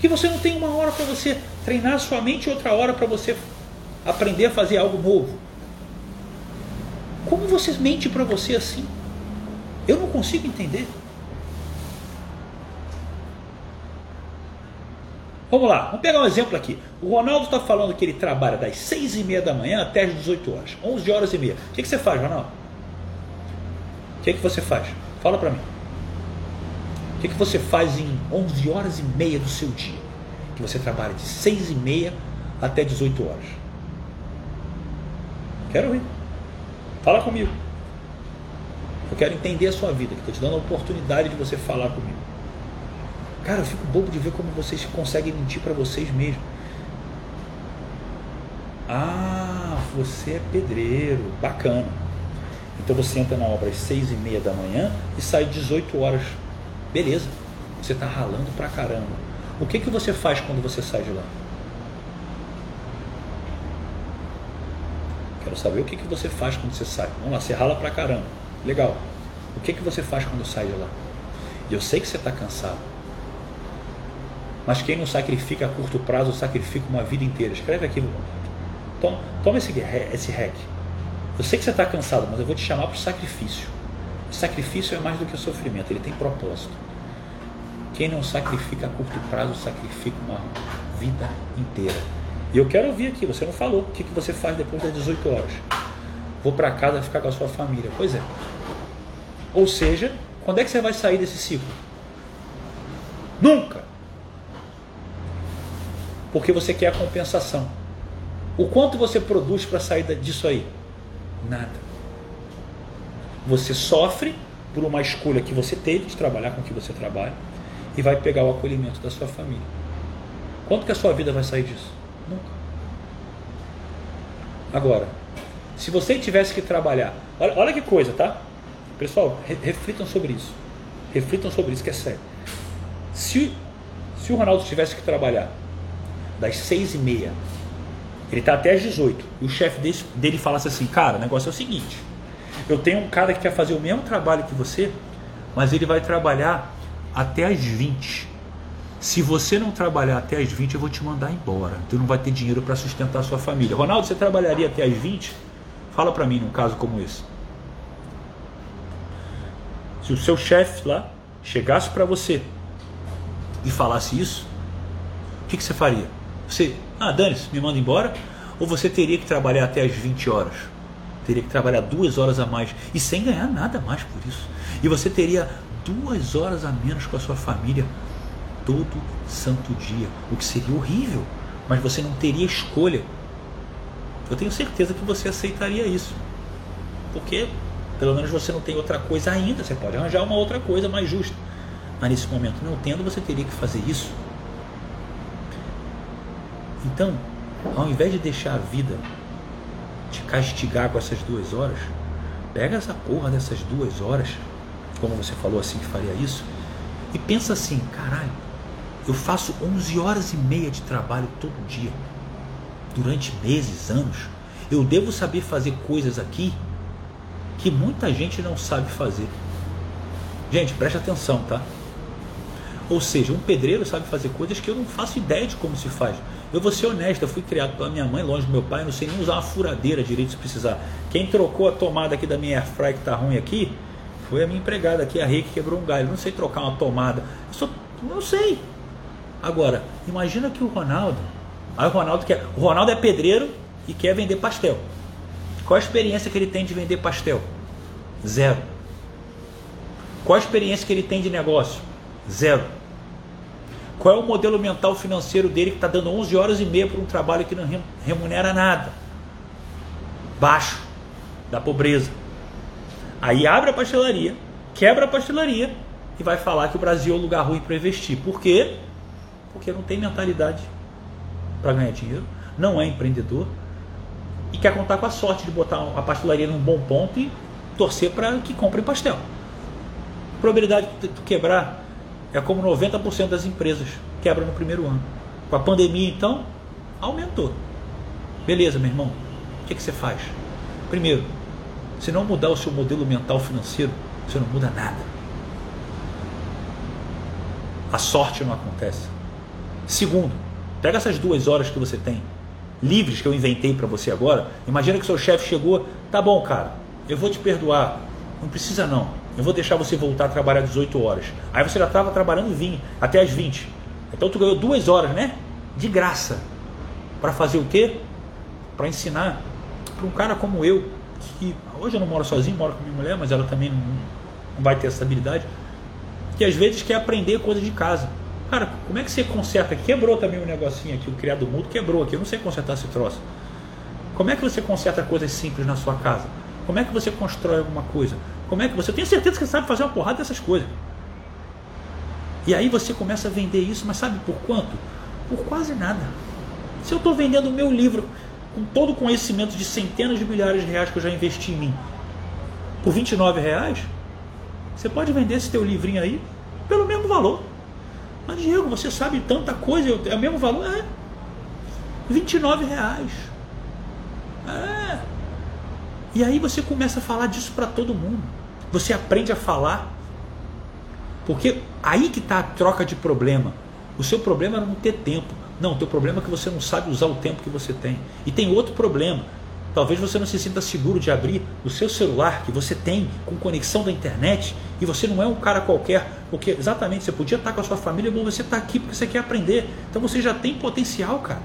Speaker 1: Que você não tem uma hora para você treinar sua mente e outra hora para você aprender a fazer algo novo. Como você mente para você assim? Eu não consigo entender. Vamos lá, vamos pegar um exemplo aqui. O Ronaldo está falando que ele trabalha das 6 e meia da manhã até as 18 horas, 11 horas e meia. O que, que você faz, Ronaldo? O que, que você faz? Fala para mim. O que, que você faz em 11 horas e meia do seu dia? Que você trabalha de 6 e meia até 18 horas. Quero ouvir. Fala comigo. Eu quero entender a sua vida, que estou te dando a oportunidade de você falar comigo. Cara, eu fico bobo de ver como vocês conseguem mentir para vocês mesmos. Ah, você é pedreiro, bacana. Então você entra na obra às seis e meia da manhã e sai 18 horas. Beleza, você está ralando pra caramba. O que, que você faz quando você sai de lá? Quero saber o que, que você faz quando você sai. Vamos lá, você rala pra caramba. Legal. O que, que você faz quando sai de lá? E eu sei que você está cansado. Mas quem não sacrifica a curto prazo, sacrifica uma vida inteira. Escreve aqui. Toma, toma esse, esse hack. Eu sei que você está cansado, mas eu vou te chamar para o sacrifício. O sacrifício é mais do que o sofrimento, ele tem propósito. Quem não sacrifica a curto prazo, sacrifica uma vida inteira. E eu quero ouvir aqui, você não falou o que, que você faz depois das 18 horas. Vou para casa ficar com a sua família. Pois é. Ou seja, quando é que você vai sair desse ciclo? Nunca! Porque você quer a compensação. O quanto você produz para sair disso aí? Nada. Você sofre por uma escolha que você teve de trabalhar com o que você trabalha e vai pegar o acolhimento da sua família. Quanto que a sua vida vai sair disso? Agora, Se você tivesse que trabalhar, olha, olha que coisa, tá? Pessoal, re, reflitam sobre isso. Reflitam sobre isso que é sério. Se, se o Ronaldo tivesse que trabalhar das seis e meia, ele está até às 18, e o chefe dele, dele falasse assim, cara, o negócio é o seguinte, eu tenho um cara que quer fazer o mesmo trabalho que você, mas ele vai trabalhar até às 20. Se você não trabalhar até às 20, eu vou te mandar embora. Tu não vai ter dinheiro para sustentar a sua família. Ronaldo, você trabalharia até às 20? Fala para mim num caso como esse. Se o seu chefe lá chegasse para você e falasse isso, o que, que você faria? Você, ah, dane-se, me manda embora? Ou você teria que trabalhar até às 20 horas? Teria que trabalhar duas horas a mais e sem ganhar nada mais por isso. E você teria duas horas a menos com a sua família todo santo dia, o que seria horrível, mas você não teria escolha. Eu tenho certeza que você aceitaria isso, porque pelo menos você não tem outra coisa ainda, você pode arranjar uma outra coisa mais justa, mas nesse momento não tendo, você teria que fazer isso. Então, ao invés de deixar a vida te castigar com essas duas horas, pega essa porra dessas duas horas, como você falou assim que faria isso, e pensa assim, caralho, eu faço 11 horas e meia de trabalho todo dia, durante meses, anos. Eu devo saber fazer coisas aqui que muita gente não sabe fazer. Gente, preste atenção, tá? Ou seja, um pedreiro sabe fazer coisas que eu não faço ideia de como se faz. Eu vou ser honesto, eu fui criado pela minha mãe, longe do meu pai, não sei nem usar uma furadeira direito se precisar. Quem trocou a tomada aqui da minha airfry que tá ruim aqui, foi a minha empregada aqui, a Rei, que quebrou um galho. Não sei trocar uma tomada. Eu só, não sei. Agora, imagina que o Ronaldo, aí o Ronaldo quer, o Ronaldo é pedreiro e quer vender pastel. Qual a experiência que ele tem de vender pastel? Zero. Qual a experiência que ele tem de negócio? Zero. Qual é o modelo mental financeiro dele que está dando 11 horas e meia para um trabalho que não remunera nada? Baixo, da pobreza. Aí abre a pastelaria, quebra a pastelaria e vai falar que o Brasil é um lugar ruim para investir. Por quê? Porque não tem mentalidade para ganhar dinheiro, não é empreendedor e quer contar com a sorte de botar a pastelaria num bom ponto e torcer para que compre pastel. A probabilidade de quebrar é como 90% das empresas quebram no primeiro ano. Com a pandemia, então, aumentou. Beleza, meu irmão, o que, que você faz? Primeiro, se não mudar o seu modelo mental financeiro, você não muda nada. A sorte não acontece. Segundo, pega essas duas horas que você tem, livres que eu inventei para você agora. Imagina que seu chefe chegou, tá bom, cara, eu vou te perdoar, não precisa não. Eu vou deixar você voltar a trabalhar 18 horas. Aí você já estava trabalhando 20, até as 20. Então tu ganhou duas horas, né? De graça. Para fazer o quê? Para ensinar para um cara como eu, que hoje eu não moro sozinho, moro com minha mulher, mas ela também não, não vai ter essa habilidade, que às vezes quer aprender coisa de casa. Cara, como é que você conserta? Quebrou também o um negocinho aqui, o criado mudo quebrou aqui, eu não sei consertar esse troço. Como é que você conserta coisas simples na sua casa? Como é que você constrói alguma coisa? Como é que você. Eu tenho certeza que você sabe fazer uma porrada dessas coisas. E aí você começa a vender isso, mas sabe por quanto? Por quase nada. Se eu estou vendendo o meu livro com todo o conhecimento de centenas de milhares de reais que eu já investi em mim, por 29 reais, você pode vender esse teu livrinho aí pelo mesmo valor. Mas Diego, você sabe tanta coisa, é o mesmo valor? É. 29 reais. É. E aí você começa a falar disso para todo mundo. Você aprende a falar. Porque aí que está a troca de problema. O seu problema era não ter tempo. Não, o teu problema é que você não sabe usar o tempo que você tem. E tem outro problema. Talvez você não se sinta seguro de abrir o seu celular que você tem com conexão da internet e você não é um cara qualquer, porque exatamente você podia estar com a sua família, mas você está aqui porque você quer aprender. Então você já tem potencial, cara.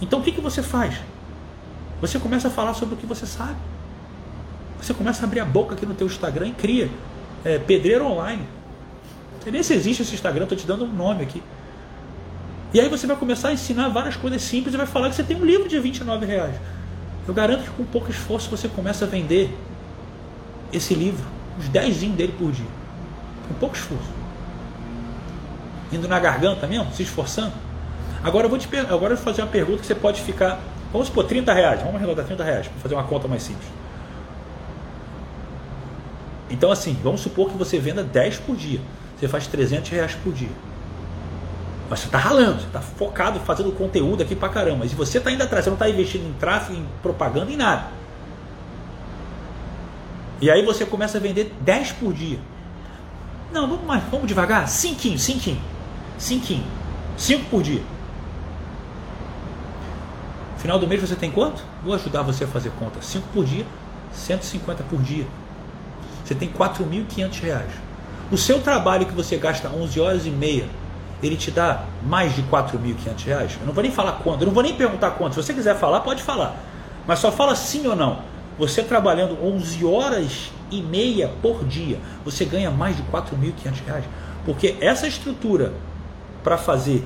Speaker 1: Então o que, que você faz? Você começa a falar sobre o que você sabe. Você começa a abrir a boca aqui no teu Instagram e cria é, pedreiro online. Não sei nem se existe esse Instagram, estou te dando um nome aqui. E aí você vai começar a ensinar várias coisas simples e vai falar que você tem um livro de 29 reais. Eu garanto que com pouco esforço você começa a vender esse livro, uns 10 dele por dia. Com pouco esforço. Indo na garganta mesmo, se esforçando. Agora eu vou te agora eu vou fazer uma pergunta que você pode ficar Vamos supor 30 reais, vamos arredondar 30 reais para fazer uma conta mais simples. Então assim, vamos supor que você venda 10 por dia. Você faz 300 reais por dia. Mas você está ralando, você está focado fazendo conteúdo aqui pra caramba. Mas você está indo atrás, você não está investindo em tráfego, em propaganda, em nada. E aí você começa a vender 10 por dia. Não, vamos mais, vamos devagar. Cinquinho, cinquinho. Cinquinho. Cinco por dia. Final do mês você tem quanto? Vou ajudar você a fazer conta. 5 por dia, 150 por dia. Você tem 4.500 reais. O seu trabalho que você gasta 11 horas e meia, ele te dá mais de 4.500 reais? Eu não vou nem falar quanto, eu não vou nem perguntar quanto. Se você quiser falar, pode falar. Mas só fala sim ou não. Você trabalhando 11 horas e meia por dia, você ganha mais de 4.500 reais. Porque essa estrutura para fazer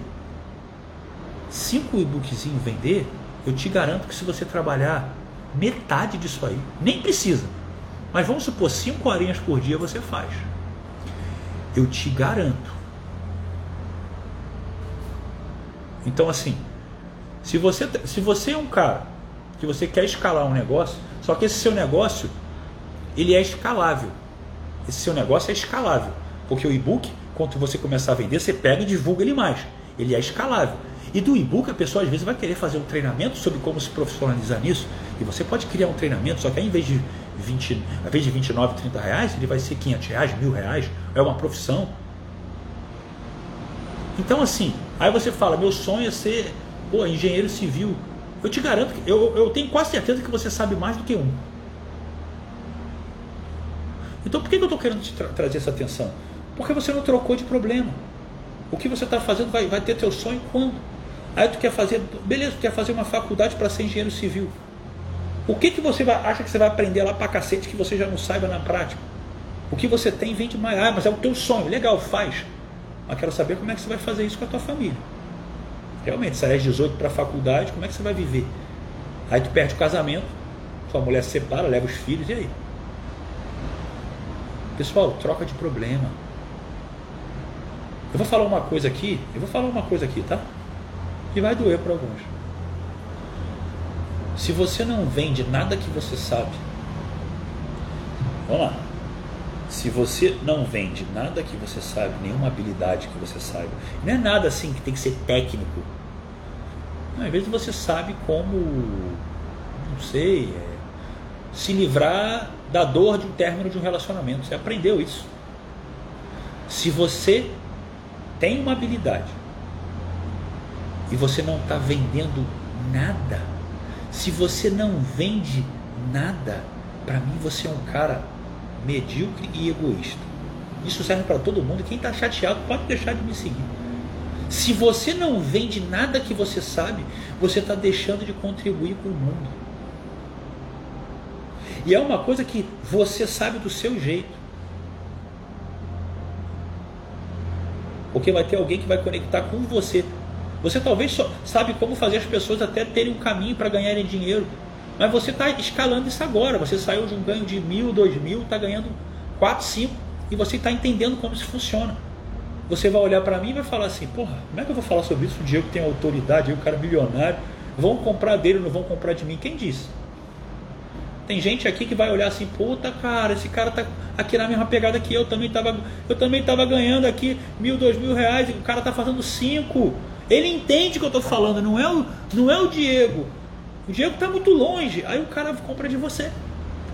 Speaker 1: cinco e-bookzinhos vender, eu te garanto que se você trabalhar metade disso aí, nem precisa, mas vamos supor cinco horinhas por dia você faz. Eu te garanto. Então assim, se você, se você é um cara que você quer escalar um negócio, só que esse seu negócio ele é escalável. Esse seu negócio é escalável, porque o e-book quando você começar a vender, você pega e divulga ele mais. Ele é escalável. E do e-book a pessoa às vezes vai querer fazer um treinamento sobre como se profissionalizar nisso. E você pode criar um treinamento, só que ao invés de 20, ao invés de 29, 30 reais, ele vai ser 500 reais, mil reais. É uma profissão. Então assim, aí você fala, meu sonho é ser pô, engenheiro civil. Eu te garanto que eu, eu tenho quase certeza que você sabe mais do que um. Então por que eu estou querendo te tra trazer essa atenção? Porque você não trocou de problema. O que você está fazendo vai, vai ter teu sonho quando? Aí tu quer fazer, beleza, tu quer fazer uma faculdade para ser engenheiro civil. O que, que você vai, acha que você vai aprender lá para cacete que você já não saiba na prática? O que você tem vem de mais, ah, mas é o teu sonho, legal, faz. Mas quero saber como é que você vai fazer isso com a tua família. Realmente, sai às 18 para a faculdade, como é que você vai viver? Aí tu perde o casamento, sua mulher se separa, leva os filhos, e aí? Pessoal, troca de problema. Eu vou falar uma coisa aqui, eu vou falar uma coisa aqui, tá? E vai doer para alguns. Se você não vende nada que você sabe, vamos lá. Se você não vende nada que você sabe, nenhuma habilidade que você sabe, não é nada assim que tem que ser técnico. Não, às vezes você sabe como, não sei, é, se livrar da dor de um término de um relacionamento. Você aprendeu isso. Se você tem uma habilidade e você não está vendendo nada, se você não vende nada, para mim você é um cara medíocre e egoísta. Isso serve para todo mundo. Quem está chateado pode deixar de me seguir. Se você não vende nada que você sabe, você está deixando de contribuir com o mundo. E é uma coisa que você sabe do seu jeito. Porque vai ter alguém que vai conectar com você. Você talvez só sabe como fazer as pessoas até terem um caminho para ganharem dinheiro. Mas você está escalando isso agora. Você saiu de um ganho de mil, dois mil, está ganhando quatro, cinco, e você está entendendo como isso funciona. Você vai olhar para mim e vai falar assim: porra, como é que eu vou falar sobre isso? O Diego tem autoridade, o cara é milionário. Vão comprar dele, não vão comprar de mim. Quem disse? Tem gente aqui que vai olhar assim, puta cara, esse cara tá aqui na mesma pegada que eu, também tava, eu também ganhando aqui mil, dois mil reais, e o cara tá fazendo cinco. Ele entende o que eu tô falando, não é o, não é o Diego. O Diego tá muito longe, aí o cara compra de você.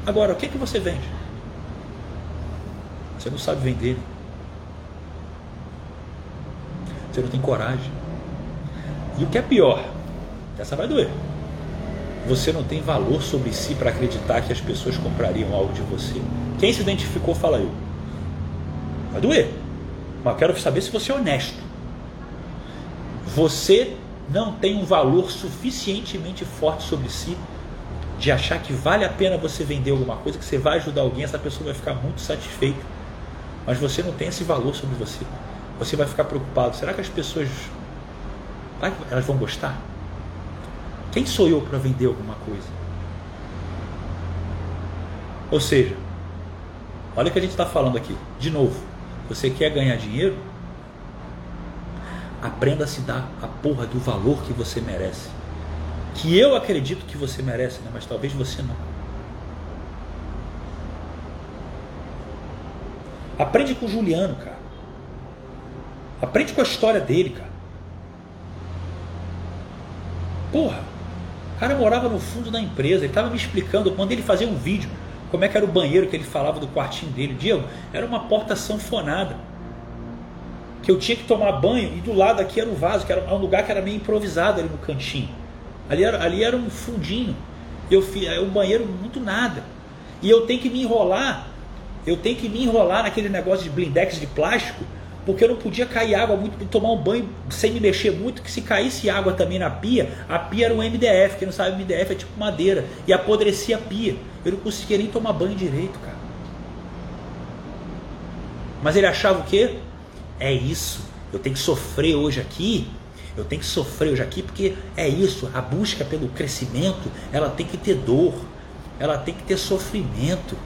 Speaker 1: Agora, o que que você vende? Você não sabe vender. Você não tem coragem. E o que é pior, essa vai doer você não tem valor sobre si para acreditar que as pessoas comprariam algo de você. Quem se identificou, fala eu. Vai doer. Mas eu quero saber se você é honesto. Você não tem um valor suficientemente forte sobre si de achar que vale a pena você vender alguma coisa, que você vai ajudar alguém, essa pessoa vai ficar muito satisfeita. Mas você não tem esse valor sobre você. Você vai ficar preocupado. Será que as pessoas elas vão gostar? Quem sou eu para vender alguma coisa? Ou seja, olha o que a gente está falando aqui. De novo, você quer ganhar dinheiro? Aprenda a se dar a porra do valor que você merece. que eu acredito que você merece, né? mas talvez você não. Aprende com o Juliano, cara. Aprende com a história dele, cara. Porra, o cara morava no fundo da empresa, ele estava me explicando, quando ele fazia um vídeo, como é que era o banheiro que ele falava do quartinho dele. Diego, era uma porta sanfonada. Que eu tinha que tomar banho e do lado aqui era o vaso, que era um lugar que era meio improvisado ali no cantinho. Ali era, ali era um fundinho. Eu fiz é um banheiro muito nada. E eu tenho que me enrolar. Eu tenho que me enrolar naquele negócio de blindex de plástico, porque eu não podia cair água muito, tomar um banho sem me mexer muito, que se caísse água também na pia, a pia era um MDF, quem não sabe MDF é tipo madeira, e apodrecia a pia. Eu não conseguia nem tomar banho direito, cara. Mas ele achava o quê? É isso. Eu tenho que sofrer hoje aqui eu tenho que sofrer hoje aqui porque é isso, a busca pelo crescimento, ela tem que ter dor, ela tem que ter sofrimento.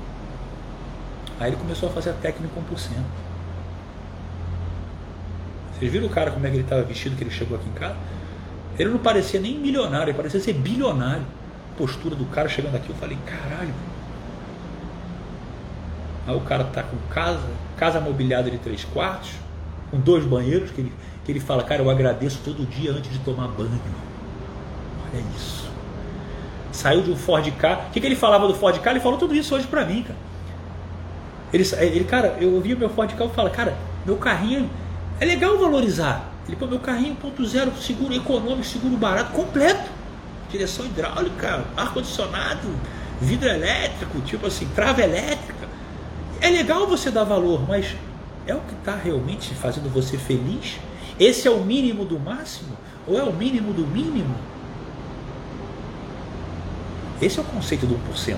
Speaker 1: Aí ele começou a fazer a técnica 1%. Vocês viram o cara como é que ele estava vestido que ele chegou aqui em casa? Ele não parecia nem milionário, ele parecia ser bilionário. Postura do cara chegando aqui, eu falei, caralho. Aí o cara tá com casa, casa mobiliada de três quartos, com dois banheiros que ele que ele fala, cara, eu agradeço todo dia antes de tomar banho. Olha isso. Saiu de um Ford K. O que, que ele falava do Ford K? Ele falou tudo isso hoje pra mim, cara. Ele, ele cara, eu ouvi meu Ford K e falo, cara, meu carrinho é legal valorizar. Ele pô, meu carrinho 1.0, seguro econômico, seguro barato, completo. Direção hidráulica, ar-condicionado, vidro elétrico, tipo assim, trava elétrica. É legal você dar valor, mas é o que está realmente fazendo você feliz? Esse é o mínimo do máximo? Ou é o mínimo do mínimo? Esse é o conceito do 1%.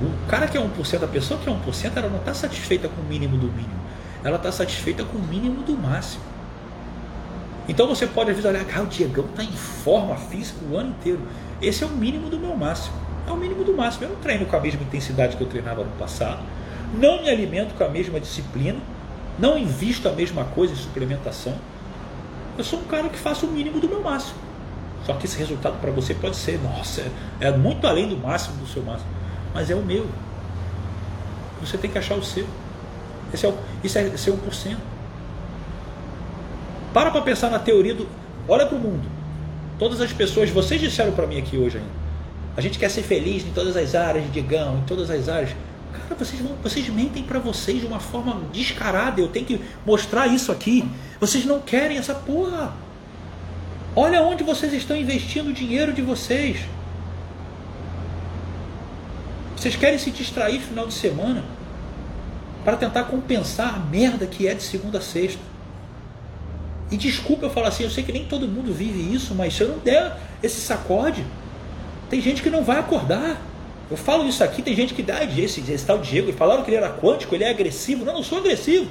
Speaker 1: O cara que é 1%, a pessoa que é 1%, ela não está satisfeita com o mínimo do mínimo. Ela está satisfeita com o mínimo do máximo. Então você pode às vezes olhar, cara, o Diegão está em forma física o ano inteiro. Esse é o mínimo do meu máximo. É o mínimo do máximo. Eu não treino com a mesma intensidade que eu treinava no passado. Não me alimento com a mesma disciplina. Não invisto a mesma coisa em suplementação. Eu sou um cara que faço o mínimo do meu máximo. Só que esse resultado para você pode ser, nossa, é, é muito além do máximo do seu máximo. Mas é o meu. Você tem que achar o seu. Esse é o, isso é ser 1%. Para para pensar na teoria do. Olha para o mundo. Todas as pessoas, vocês disseram para mim aqui hoje ainda. A gente quer ser feliz em todas as áreas, digão, em todas as áreas. Cara, vocês, vão, vocês mentem para vocês de uma forma descarada. Eu tenho que mostrar isso aqui. Vocês não querem essa porra. Olha onde vocês estão investindo o dinheiro de vocês. Vocês querem se distrair final de semana para tentar compensar a merda que é de segunda a sexta. E desculpa eu falar assim, eu sei que nem todo mundo vive isso, mas se eu não der esse sacode, tem gente que não vai acordar. Eu falo isso aqui, tem gente que dá esse, esse tal Diego, falaram que ele era quântico, ele é agressivo. Não, eu não sou agressivo.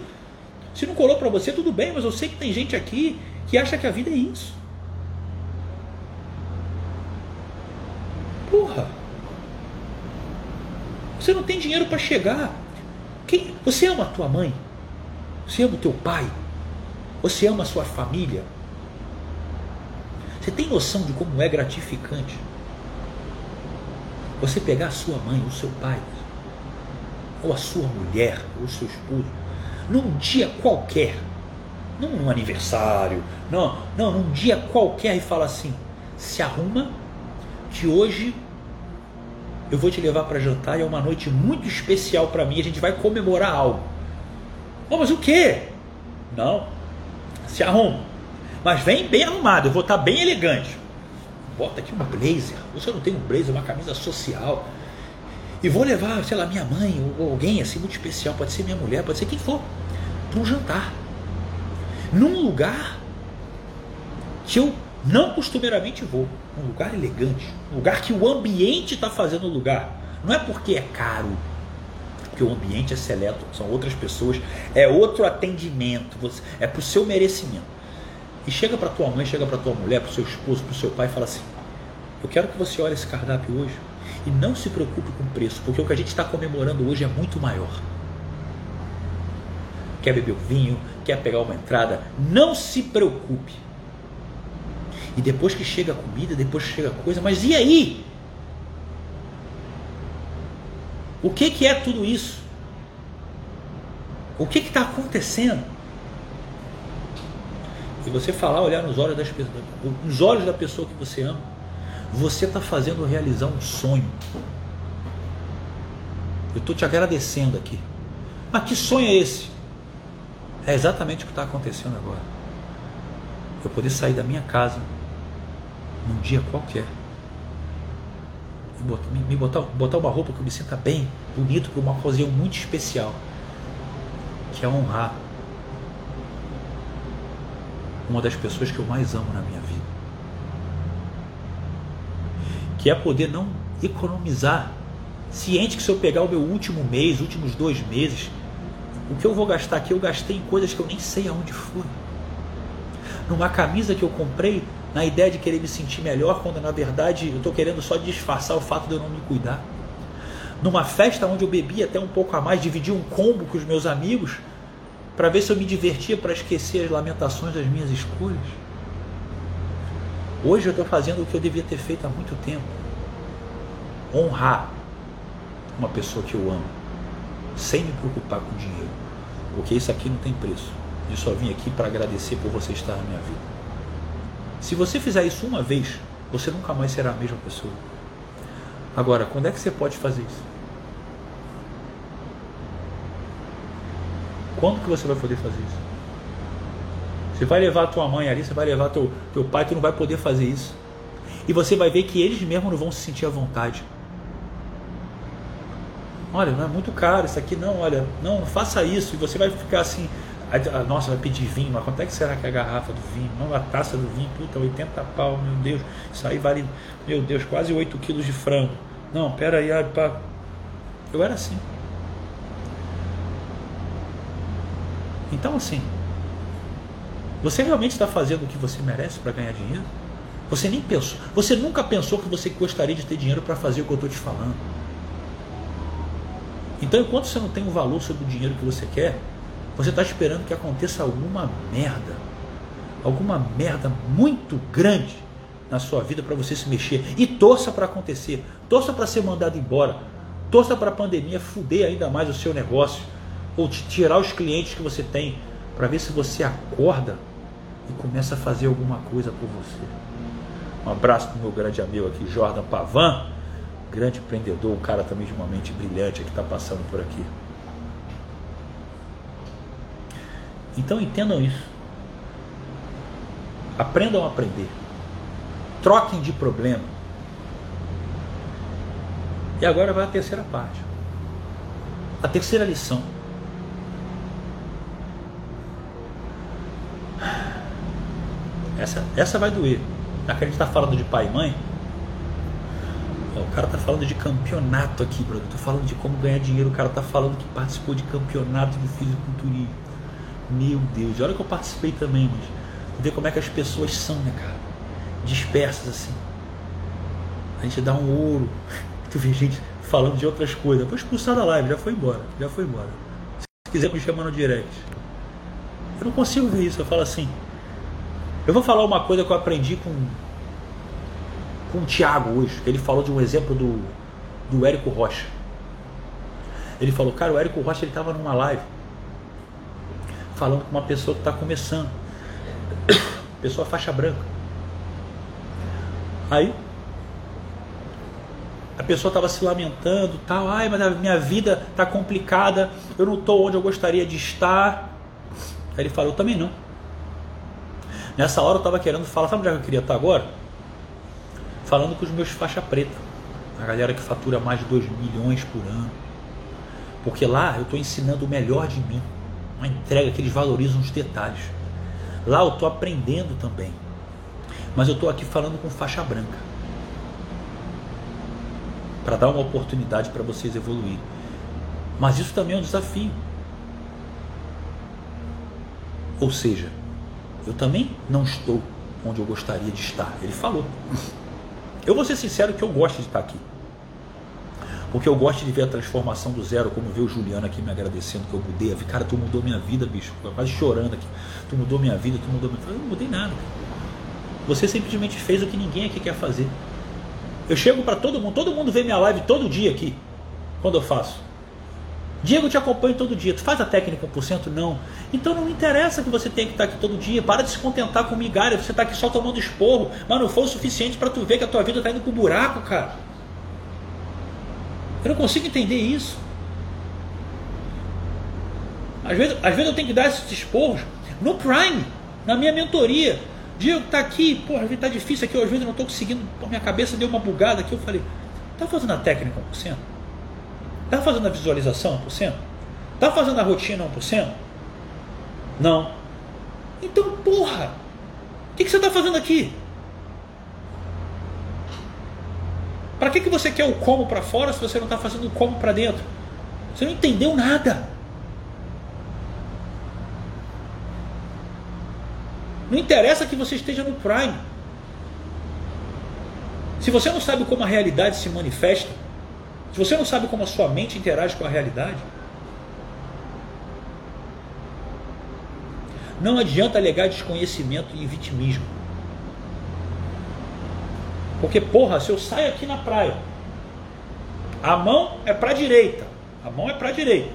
Speaker 1: Se não colou para você, tudo bem, mas eu sei que tem gente aqui que acha que a vida é isso. Porra! Você não tem dinheiro para chegar. Quem, você ama a tua mãe? Você ama o teu pai? Você ama a sua família? Você tem noção de como é gratificante você pegar a sua mãe, o seu pai, ou a sua mulher, ou o seu esposo, num dia qualquer, não num aniversário, não, não, num dia qualquer e fala assim: se arruma, que hoje eu vou te levar para jantar e é uma noite muito especial para mim, a gente vai comemorar algo. Oh, mas o que? Não, se arruma, mas vem bem arrumado, eu vou estar bem elegante bota aqui um blazer. Você não tem um blazer, uma camisa social. E vou levar, sei lá, minha mãe ou alguém assim muito especial, pode ser minha mulher, pode ser quem for, para um jantar. Num lugar que eu não costumeiramente vou. Um lugar elegante. Um lugar que o ambiente está fazendo o lugar. Não é porque é caro, porque o ambiente é seleto, são outras pessoas, é outro atendimento, é para o seu merecimento. E chega para tua mãe, chega para tua mulher, para o seu esposo, para o seu pai e fala assim: Eu quero que você olhe esse cardápio hoje e não se preocupe com o preço, porque o que a gente está comemorando hoje é muito maior. Quer beber vinho, quer pegar uma entrada, não se preocupe. E depois que chega a comida, depois que chega a coisa, mas e aí? O que, que é tudo isso? O que está acontecendo? E você falar, olhar nos olhos das nos olhos da pessoa que você ama, você está fazendo realizar um sonho. Eu estou te agradecendo aqui. Mas que sonho é esse? É exatamente o que está acontecendo agora. Eu poder sair da minha casa num dia qualquer me botar, botar uma roupa que eu me sinta bem, bonito, para uma ocasião muito especial, que é honrar uma das pessoas que eu mais amo na minha vida. Que é poder não economizar, ciente que se eu pegar o meu último mês, últimos dois meses, o que eu vou gastar aqui, eu gastei em coisas que eu nem sei aonde foi. Numa camisa que eu comprei na ideia de querer me sentir melhor, quando na verdade eu estou querendo só disfarçar o fato de eu não me cuidar. Numa festa onde eu bebi até um pouco a mais, dividi um combo com os meus amigos, para ver se eu me divertia para esquecer as lamentações das minhas escolhas. Hoje eu estou fazendo o que eu devia ter feito há muito tempo: honrar uma pessoa que eu amo, sem me preocupar com dinheiro, porque isso aqui não tem preço. Eu só vim aqui para agradecer por você estar na minha vida. Se você fizer isso uma vez, você nunca mais será a mesma pessoa. Agora, quando é que você pode fazer isso? Quando que você vai poder fazer isso? Você vai levar tua mãe ali, você vai levar teu, teu pai, tu não vai poder fazer isso. E você vai ver que eles mesmos não vão se sentir à vontade. Olha, não é muito caro isso aqui, não, olha, não, não faça isso. E você vai ficar assim, nossa, vai pedir vinho, mas quanto é que será que é a garrafa do vinho? Não, a taça do vinho, puta, 80 pau, meu Deus. Isso aí vale, meu Deus, quase 8 quilos de frango. Não, pera aí, pá. Eu era assim. Então, assim, você realmente está fazendo o que você merece para ganhar dinheiro? Você nem pensou, você nunca pensou que você gostaria de ter dinheiro para fazer o que eu estou te falando. Então, enquanto você não tem um valor sobre o dinheiro que você quer, você está esperando que aconteça alguma merda, alguma merda muito grande na sua vida para você se mexer. E torça para acontecer, torça para ser mandado embora, torça para a pandemia fuder ainda mais o seu negócio ou te tirar os clientes que você tem para ver se você acorda e começa a fazer alguma coisa por você. Um abraço para o meu grande amigo aqui, Jordan Pavan, grande empreendedor, um cara também de uma mente brilhante que está passando por aqui. Então entendam isso. Aprendam a aprender. Troquem de problema. E agora vai a terceira parte. A terceira lição. Essa, essa vai doer. Que a gente está falando de pai e mãe, o cara está falando de campeonato aqui, brother. Estou falando de como ganhar dinheiro. O cara está falando que participou de campeonato de fisiculturismo. Meu Deus, olha que eu participei também, mas ver como é que as pessoas são, né, cara? Dispersas assim. A gente dá um ouro. [LAUGHS] Tu vê gente falando de outras coisas. Foi expulsar da live, já foi embora. Já foi embora. Se quiser me chamar no direct. Eu não consigo ver isso. Eu falo assim. Eu vou falar uma coisa que eu aprendi com, com o Thiago hoje. Ele falou de um exemplo do, do Érico Rocha. Ele falou, cara, o Érico Rocha ele estava numa live falando com uma pessoa que está começando. [COUGHS] Pessoa faixa branca. Aí a pessoa estava se lamentando, tal, ai, mas a minha vida está complicada, eu não estou onde eu gostaria de estar. Aí ele falou, também não. Nessa hora eu estava querendo falar, sabe onde é eu queria estar agora? Falando com os meus faixa preta, a galera que fatura mais de 2 milhões por ano. Porque lá eu estou ensinando o melhor de mim uma entrega que eles valorizam os detalhes. Lá eu estou aprendendo também. Mas eu estou aqui falando com faixa branca. Para dar uma oportunidade para vocês evoluir. Mas isso também é um desafio. Ou seja, eu também não estou onde eu gostaria de estar. Ele falou. Eu vou ser sincero que eu gosto de estar aqui. Porque eu gosto de ver a transformação do zero, como ver o Juliano aqui me agradecendo que eu mudei. Cara, tu mudou minha vida, bicho. Eu quase chorando aqui. Tu mudou minha vida, tu mudou minha vida. Eu não mudei nada. Você simplesmente fez o que ninguém aqui quer fazer. Eu chego para todo mundo, todo mundo vê minha live todo dia aqui, quando eu faço. Diego, te acompanho todo dia. Tu faz a técnica 1%? Não. Então não interessa que você tenha que estar aqui todo dia. Para de se contentar com migalha. Você está aqui só tomando esporro. Mas não foi o suficiente para tu ver que a tua vida está indo pro buraco, cara. Eu não consigo entender isso. Às vezes, às vezes eu tenho que dar esses esporros no Prime, na minha mentoria. Diego tá aqui, porra, às vezes tá difícil aqui, às vezes eu não estou conseguindo, porra, minha cabeça deu uma bugada aqui. Eu falei, tá fazendo a técnica 1%? Tá fazendo a visualização 1%? Tá fazendo a rotina 1%? Não. Então, porra, o que, que você está fazendo aqui? Para que, que você quer o como para fora se você não está fazendo o como para dentro? Você não entendeu nada. Não interessa que você esteja no Prime. Se você não sabe como a realidade se manifesta, se você não sabe como a sua mente interage com a realidade, não adianta alegar desconhecimento e vitimismo. Porque, porra, se eu saio aqui na praia, a mão é para a direita, a mão é para a direita.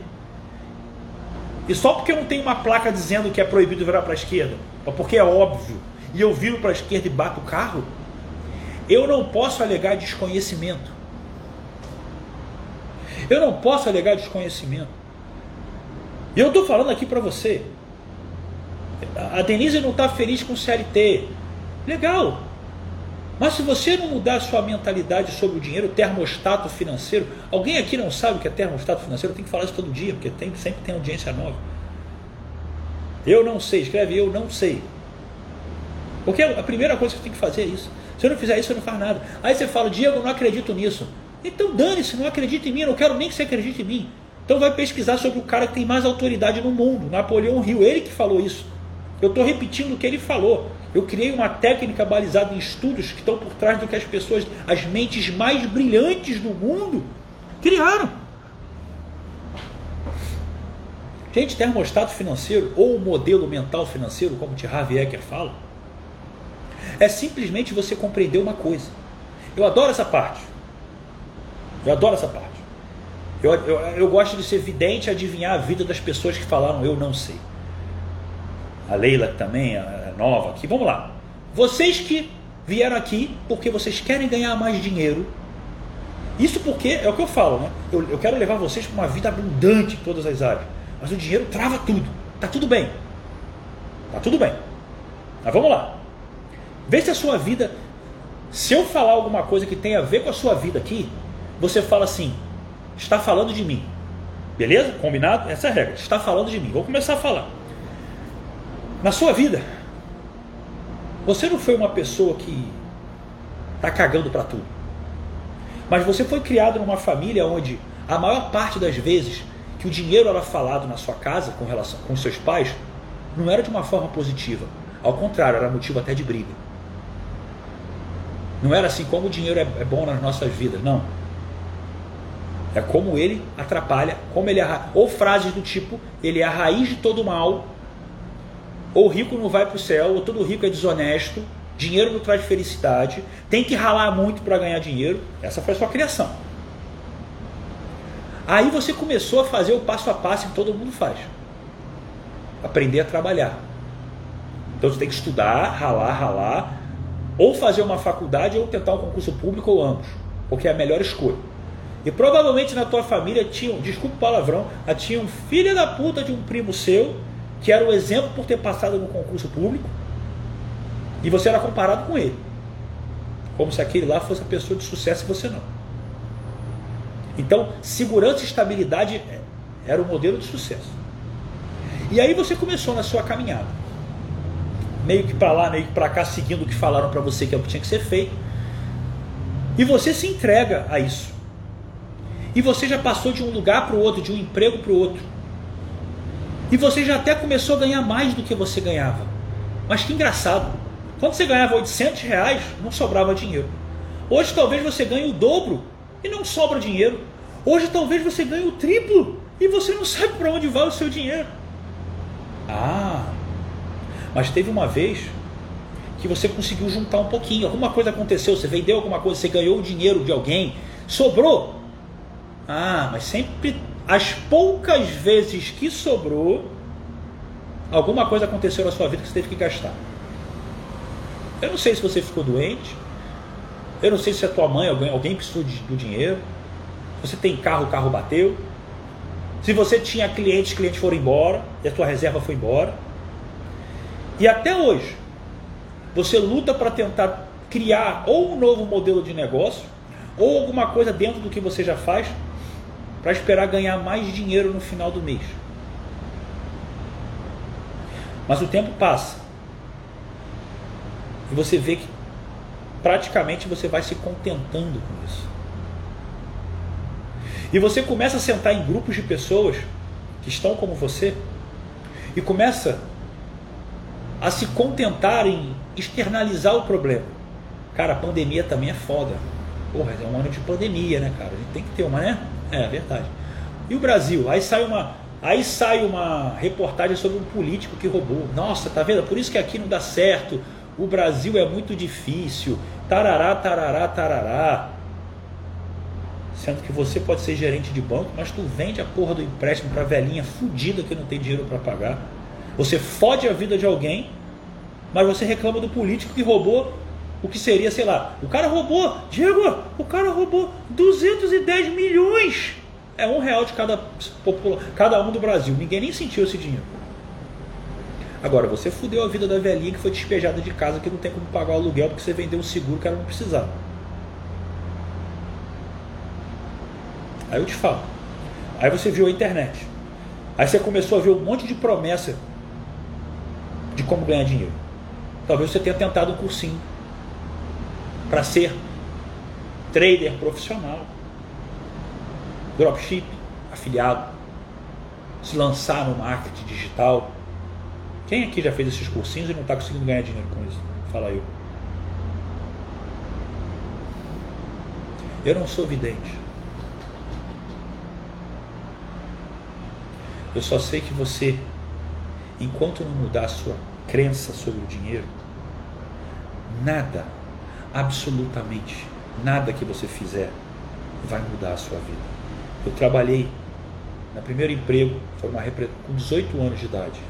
Speaker 1: E só porque eu não tenho uma placa dizendo que é proibido virar para a esquerda, ou porque é óbvio, e eu viro para a esquerda e bato o carro, eu não posso alegar desconhecimento. Eu não posso alegar desconhecimento. E eu estou falando aqui para você. A Denise não está feliz com o CLT. Legal. Mas se você não mudar a sua mentalidade sobre o dinheiro, termostato financeiro, alguém aqui não sabe o que é termostato financeiro? Tem que falar isso todo dia, porque tem, sempre tem audiência nova. Eu não sei, escreve eu não sei. Porque a primeira coisa que você tem que fazer é isso. Se eu não fizer isso, você não faz nada. Aí você fala, Diego, eu não acredito nisso. Então dane-se, não acredita em mim, eu não quero nem que você acredite em mim. Então vai pesquisar sobre o cara que tem mais autoridade no mundo, Napoleão Hill, ele que falou isso. Eu estou repetindo o que ele falou. Eu criei uma técnica balizada em estudos que estão por trás do que as pessoas, as mentes mais brilhantes do mundo, criaram. Gente, termostato financeiro ou modelo mental financeiro, como T. Harvey Eker fala, é simplesmente você compreender uma coisa. Eu adoro essa parte. Eu adoro essa parte. Eu, eu, eu gosto de ser vidente e adivinhar a vida das pessoas que falaram eu não sei. A Leila também é nova aqui. Vamos lá. Vocês que vieram aqui porque vocês querem ganhar mais dinheiro. Isso porque é o que eu falo, né? Eu, eu quero levar vocês para uma vida abundante em todas as áreas. Mas o dinheiro trava tudo. Tá tudo bem. Tá tudo bem. Mas vamos lá. Vê se a sua vida. Se eu falar alguma coisa que tem a ver com a sua vida aqui, você fala assim: está falando de mim. Beleza? Combinado? Essa é a regra. Está falando de mim. Vou começar a falar. Na sua vida, você não foi uma pessoa que está cagando para tudo. Mas você foi criado numa família onde a maior parte das vezes que o dinheiro era falado na sua casa com relação com seus pais não era de uma forma positiva. Ao contrário, era motivo até de briga. Não era assim como o dinheiro é, é bom nas nossas vidas, não. É como ele atrapalha, como ele é, ou frases do tipo ele é a raiz de todo mal, ou rico não vai para o céu, ou todo rico é desonesto, dinheiro não traz felicidade, tem que ralar muito para ganhar dinheiro. Essa foi a sua criação. Aí você começou a fazer o passo a passo que todo mundo faz. Aprender a trabalhar. Então você tem que estudar, ralar, ralar, ou fazer uma faculdade ou tentar um concurso público ou ambos, porque é a melhor escolha. E provavelmente na tua família tinha, desculpa o palavrão, tinha um filho da puta de um primo seu, que era o exemplo por ter passado no concurso público, e você era comparado com ele. Como se aquele lá fosse a pessoa de sucesso e você não. Então, segurança e estabilidade era o modelo de sucesso. E aí você começou na sua caminhada. Meio que para lá, meio que para cá, seguindo o que falaram para você que é o que tinha que ser feito. E você se entrega a isso. E você já passou de um lugar para o outro, de um emprego para o outro. E você já até começou a ganhar mais do que você ganhava. Mas que engraçado. Quando você ganhava 800 reais, não sobrava dinheiro. Hoje talvez você ganhe o dobro e não sobra dinheiro. Hoje talvez você ganhe o triplo e você não sabe para onde vai o seu dinheiro. Ah, mas teve uma vez que você conseguiu juntar um pouquinho. Alguma coisa aconteceu, você vendeu alguma coisa, você ganhou o dinheiro de alguém, sobrou. Ah, mas sempre as poucas vezes que sobrou, alguma coisa aconteceu na sua vida que você teve que gastar. Eu não sei se você ficou doente, eu não sei se a tua mãe, alguém, alguém precisou de, do dinheiro. Você tem carro, o carro bateu. Se você tinha clientes, clientes foram embora e a tua reserva foi embora. E até hoje, você luta para tentar criar ou um novo modelo de negócio ou alguma coisa dentro do que você já faz para esperar ganhar mais dinheiro no final do mês. Mas o tempo passa. E você vê que praticamente você vai se contentando com isso. E você começa a sentar em grupos de pessoas que estão como você e começa a se contentar em externalizar o problema. Cara, a pandemia também é foda. Porra, é um ano de pandemia, né, cara? A gente tem que ter uma, né? É, é verdade. E o Brasil? Aí sai uma, aí sai uma reportagem sobre um político que roubou. Nossa, tá vendo? Por isso que aqui não dá certo. O Brasil é muito difícil. Tarará, tarará, tarará. Sendo que você pode ser gerente de banco, mas tu vende a porra do empréstimo para velhinha fudida que não tem dinheiro para pagar. Você fode a vida de alguém, mas você reclama do político que roubou o que seria, sei lá, o cara roubou, Diego, o cara roubou 210 milhões. É um real de cada, cada um do Brasil. Ninguém nem sentiu esse dinheiro. Agora, você fudeu a vida da velhinha que foi despejada de casa, que não tem como pagar o aluguel porque você vendeu um seguro que ela não precisava. Aí eu te falo. Aí você viu a internet. Aí você começou a ver um monte de promessa de como ganhar dinheiro. Talvez você tenha tentado um cursinho para ser trader profissional, dropship, afiliado, se lançar no marketing digital. Quem aqui já fez esses cursinhos e não está conseguindo ganhar dinheiro com isso? Fala eu. Eu não sou vidente. Eu só sei que você, enquanto não mudar a sua crença sobre o dinheiro, nada absolutamente nada que você fizer vai mudar a sua vida. Eu trabalhei no primeiro emprego, foi uma com 18 anos de idade.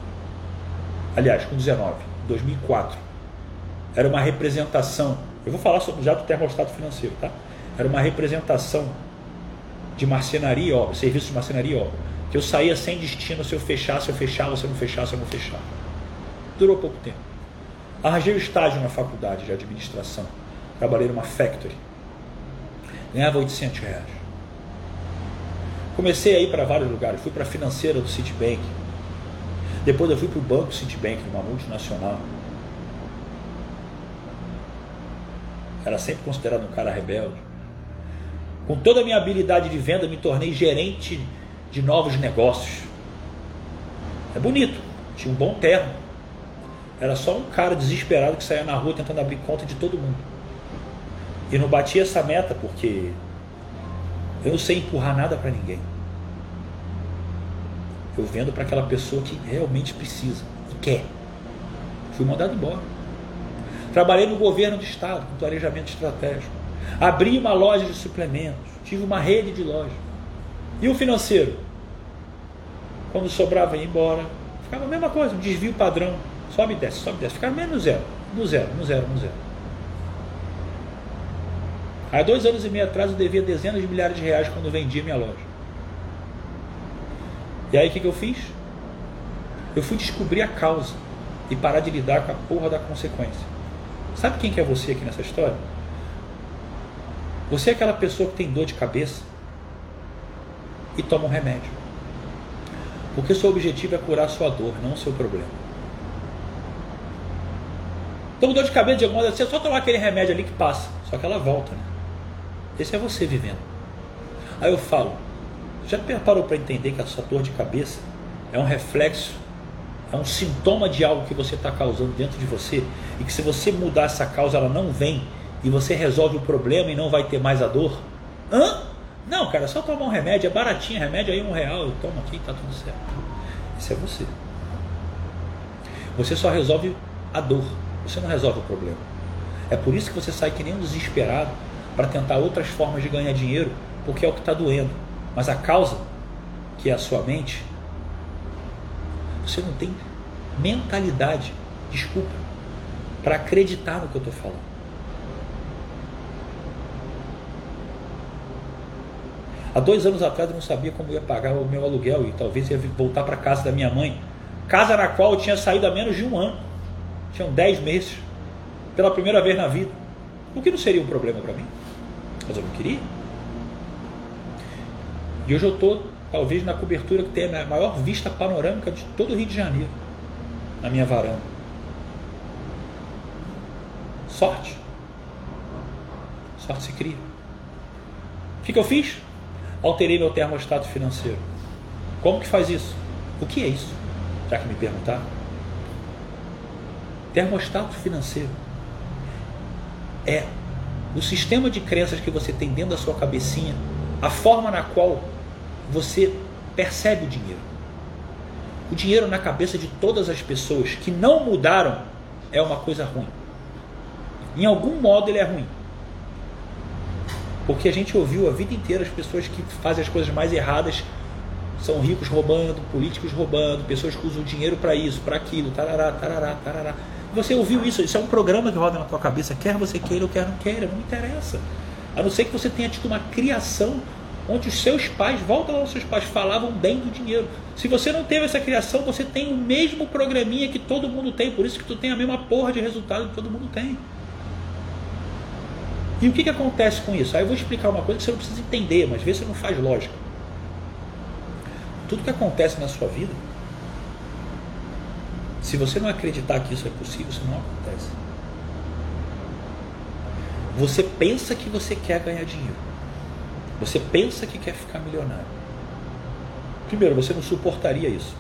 Speaker 1: Aliás, com 19, 2004. Era uma representação. Eu vou falar sobre já do termostato financeiro, tá? Era uma representação de marcenaria e obra, serviço de marcenaria e obra. Que eu saía sem destino se eu fechasse, eu fechava, se eu não fechasse, eu não fechava. Durou pouco tempo. Arranjei o estágio na faculdade de administração Trabalhei numa factory. Ganhava 800 reais. Comecei a ir para vários lugares. Fui para a financeira do Citibank. Depois eu fui para o banco Citibank, numa multinacional. Era sempre considerado um cara rebelde. Com toda a minha habilidade de venda, me tornei gerente de novos negócios. É bonito, tinha um bom terno. Era só um cara desesperado que saía na rua tentando abrir conta de todo mundo. E não bati essa meta porque eu não sei empurrar nada para ninguém. Eu vendo para aquela pessoa que realmente precisa e quer. Fui mandado embora. Trabalhei no governo do estado com planejamento estratégico. Abri uma loja de suplementos. Tive uma rede de lojas. E o financeiro? Quando sobrava ia embora. Ficava a mesma coisa, um desvio padrão. Sobe e desce, sobe e desce. Ficava menos no zero. No zero, no zero, no zero. Há dois anos e meio atrás eu devia dezenas de milhares de reais quando vendia minha loja. E aí o que, que eu fiz? Eu fui descobrir a causa e parar de lidar com a porra da consequência. Sabe quem que é você aqui nessa história? Você é aquela pessoa que tem dor de cabeça e toma um remédio. Porque seu objetivo é curar sua dor, não seu problema. Então, dor de cabeça, de alguma maneira, você só tomar aquele remédio ali que passa. Só que ela volta, né? Esse é você vivendo. Aí eu falo, já parou para entender que a sua dor de cabeça é um reflexo, é um sintoma de algo que você está causando dentro de você e que se você mudar essa causa ela não vem e você resolve o problema e não vai ter mais a dor? Hã? Não, cara, é só tomar um remédio, é baratinho, remédio aí um real, eu tomo aqui e tá tudo certo. Isso é você. Você só resolve a dor, Você não resolve o problema. É por isso que você sai que nem um desesperado para tentar outras formas de ganhar dinheiro, porque é o que está doendo. Mas a causa, que é a sua mente, você não tem mentalidade, desculpa, para acreditar no que eu estou falando. Há dois anos atrás eu não sabia como ia pagar o meu aluguel e talvez ia voltar para casa da minha mãe. Casa na qual eu tinha saído há menos de um ano. Tinham dez meses. Pela primeira vez na vida. O que não seria um problema para mim? Mas eu não queria. E hoje eu estou, talvez, na cobertura que tem a maior vista panorâmica de todo o Rio de Janeiro. Na minha varanda. Sorte. Sorte se cria. O que, que eu fiz? Alterei meu termostato financeiro. Como que faz isso? O que é isso? Já que me perguntaram. Termostato financeiro é o sistema de crenças que você tem dentro da sua cabecinha, a forma na qual você percebe o dinheiro. O dinheiro na cabeça de todas as pessoas que não mudaram é uma coisa ruim. Em algum modo ele é ruim. Porque a gente ouviu a vida inteira as pessoas que fazem as coisas mais erradas são ricos roubando, políticos roubando, pessoas que usam dinheiro para isso, para aquilo, tarará, tarará, tarará. Você ouviu isso? Isso é um programa que roda na tua cabeça, quer você queira ou quer não queira, não interessa. A não ser que você tenha tido uma criação onde os seus pais, volta lá, os seus pais falavam bem do dinheiro. Se você não teve essa criação, você tem o mesmo programinha que todo mundo tem, por isso que tu tem a mesma porra de resultado que todo mundo tem. E o que, que acontece com isso? Aí eu vou explicar uma coisa que você não precisa entender, mas vê se não faz lógica. Tudo que acontece na sua vida, se você não acreditar que isso é possível, isso não acontece. Você pensa que você quer ganhar dinheiro. Você pensa que quer ficar milionário. Primeiro, você não suportaria isso.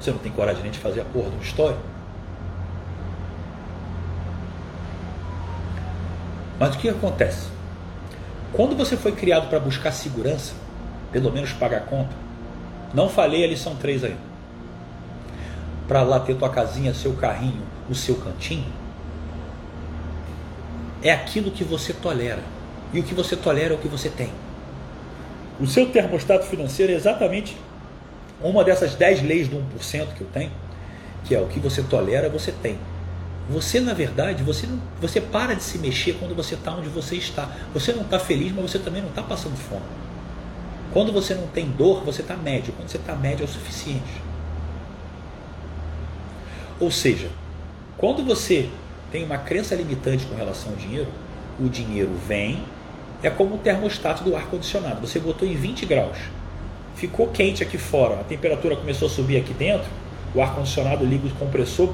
Speaker 1: Você não tem coragem nem de fazer a porra de uma história. Mas o que acontece? Quando você foi criado para buscar segurança, pelo menos pagar conta, não falei a lição 3 aí. Para lá ter tua casinha, seu carrinho, o seu cantinho, é aquilo que você tolera. E o que você tolera é o que você tem. O seu termostato financeiro é exatamente uma dessas 10 leis do 1% que eu tenho, que é o que você tolera, você tem. Você, na verdade, você, não, você para de se mexer quando você está onde você está. Você não está feliz, mas você também não está passando fome. Quando você não tem dor, você está médio. Quando você está médio, é o suficiente. Ou seja, quando você tem uma crença limitante com relação ao dinheiro, o dinheiro vem, é como o termostato do ar-condicionado. Você botou em 20 graus, ficou quente aqui fora, a temperatura começou a subir aqui dentro, o ar-condicionado liga o compressor,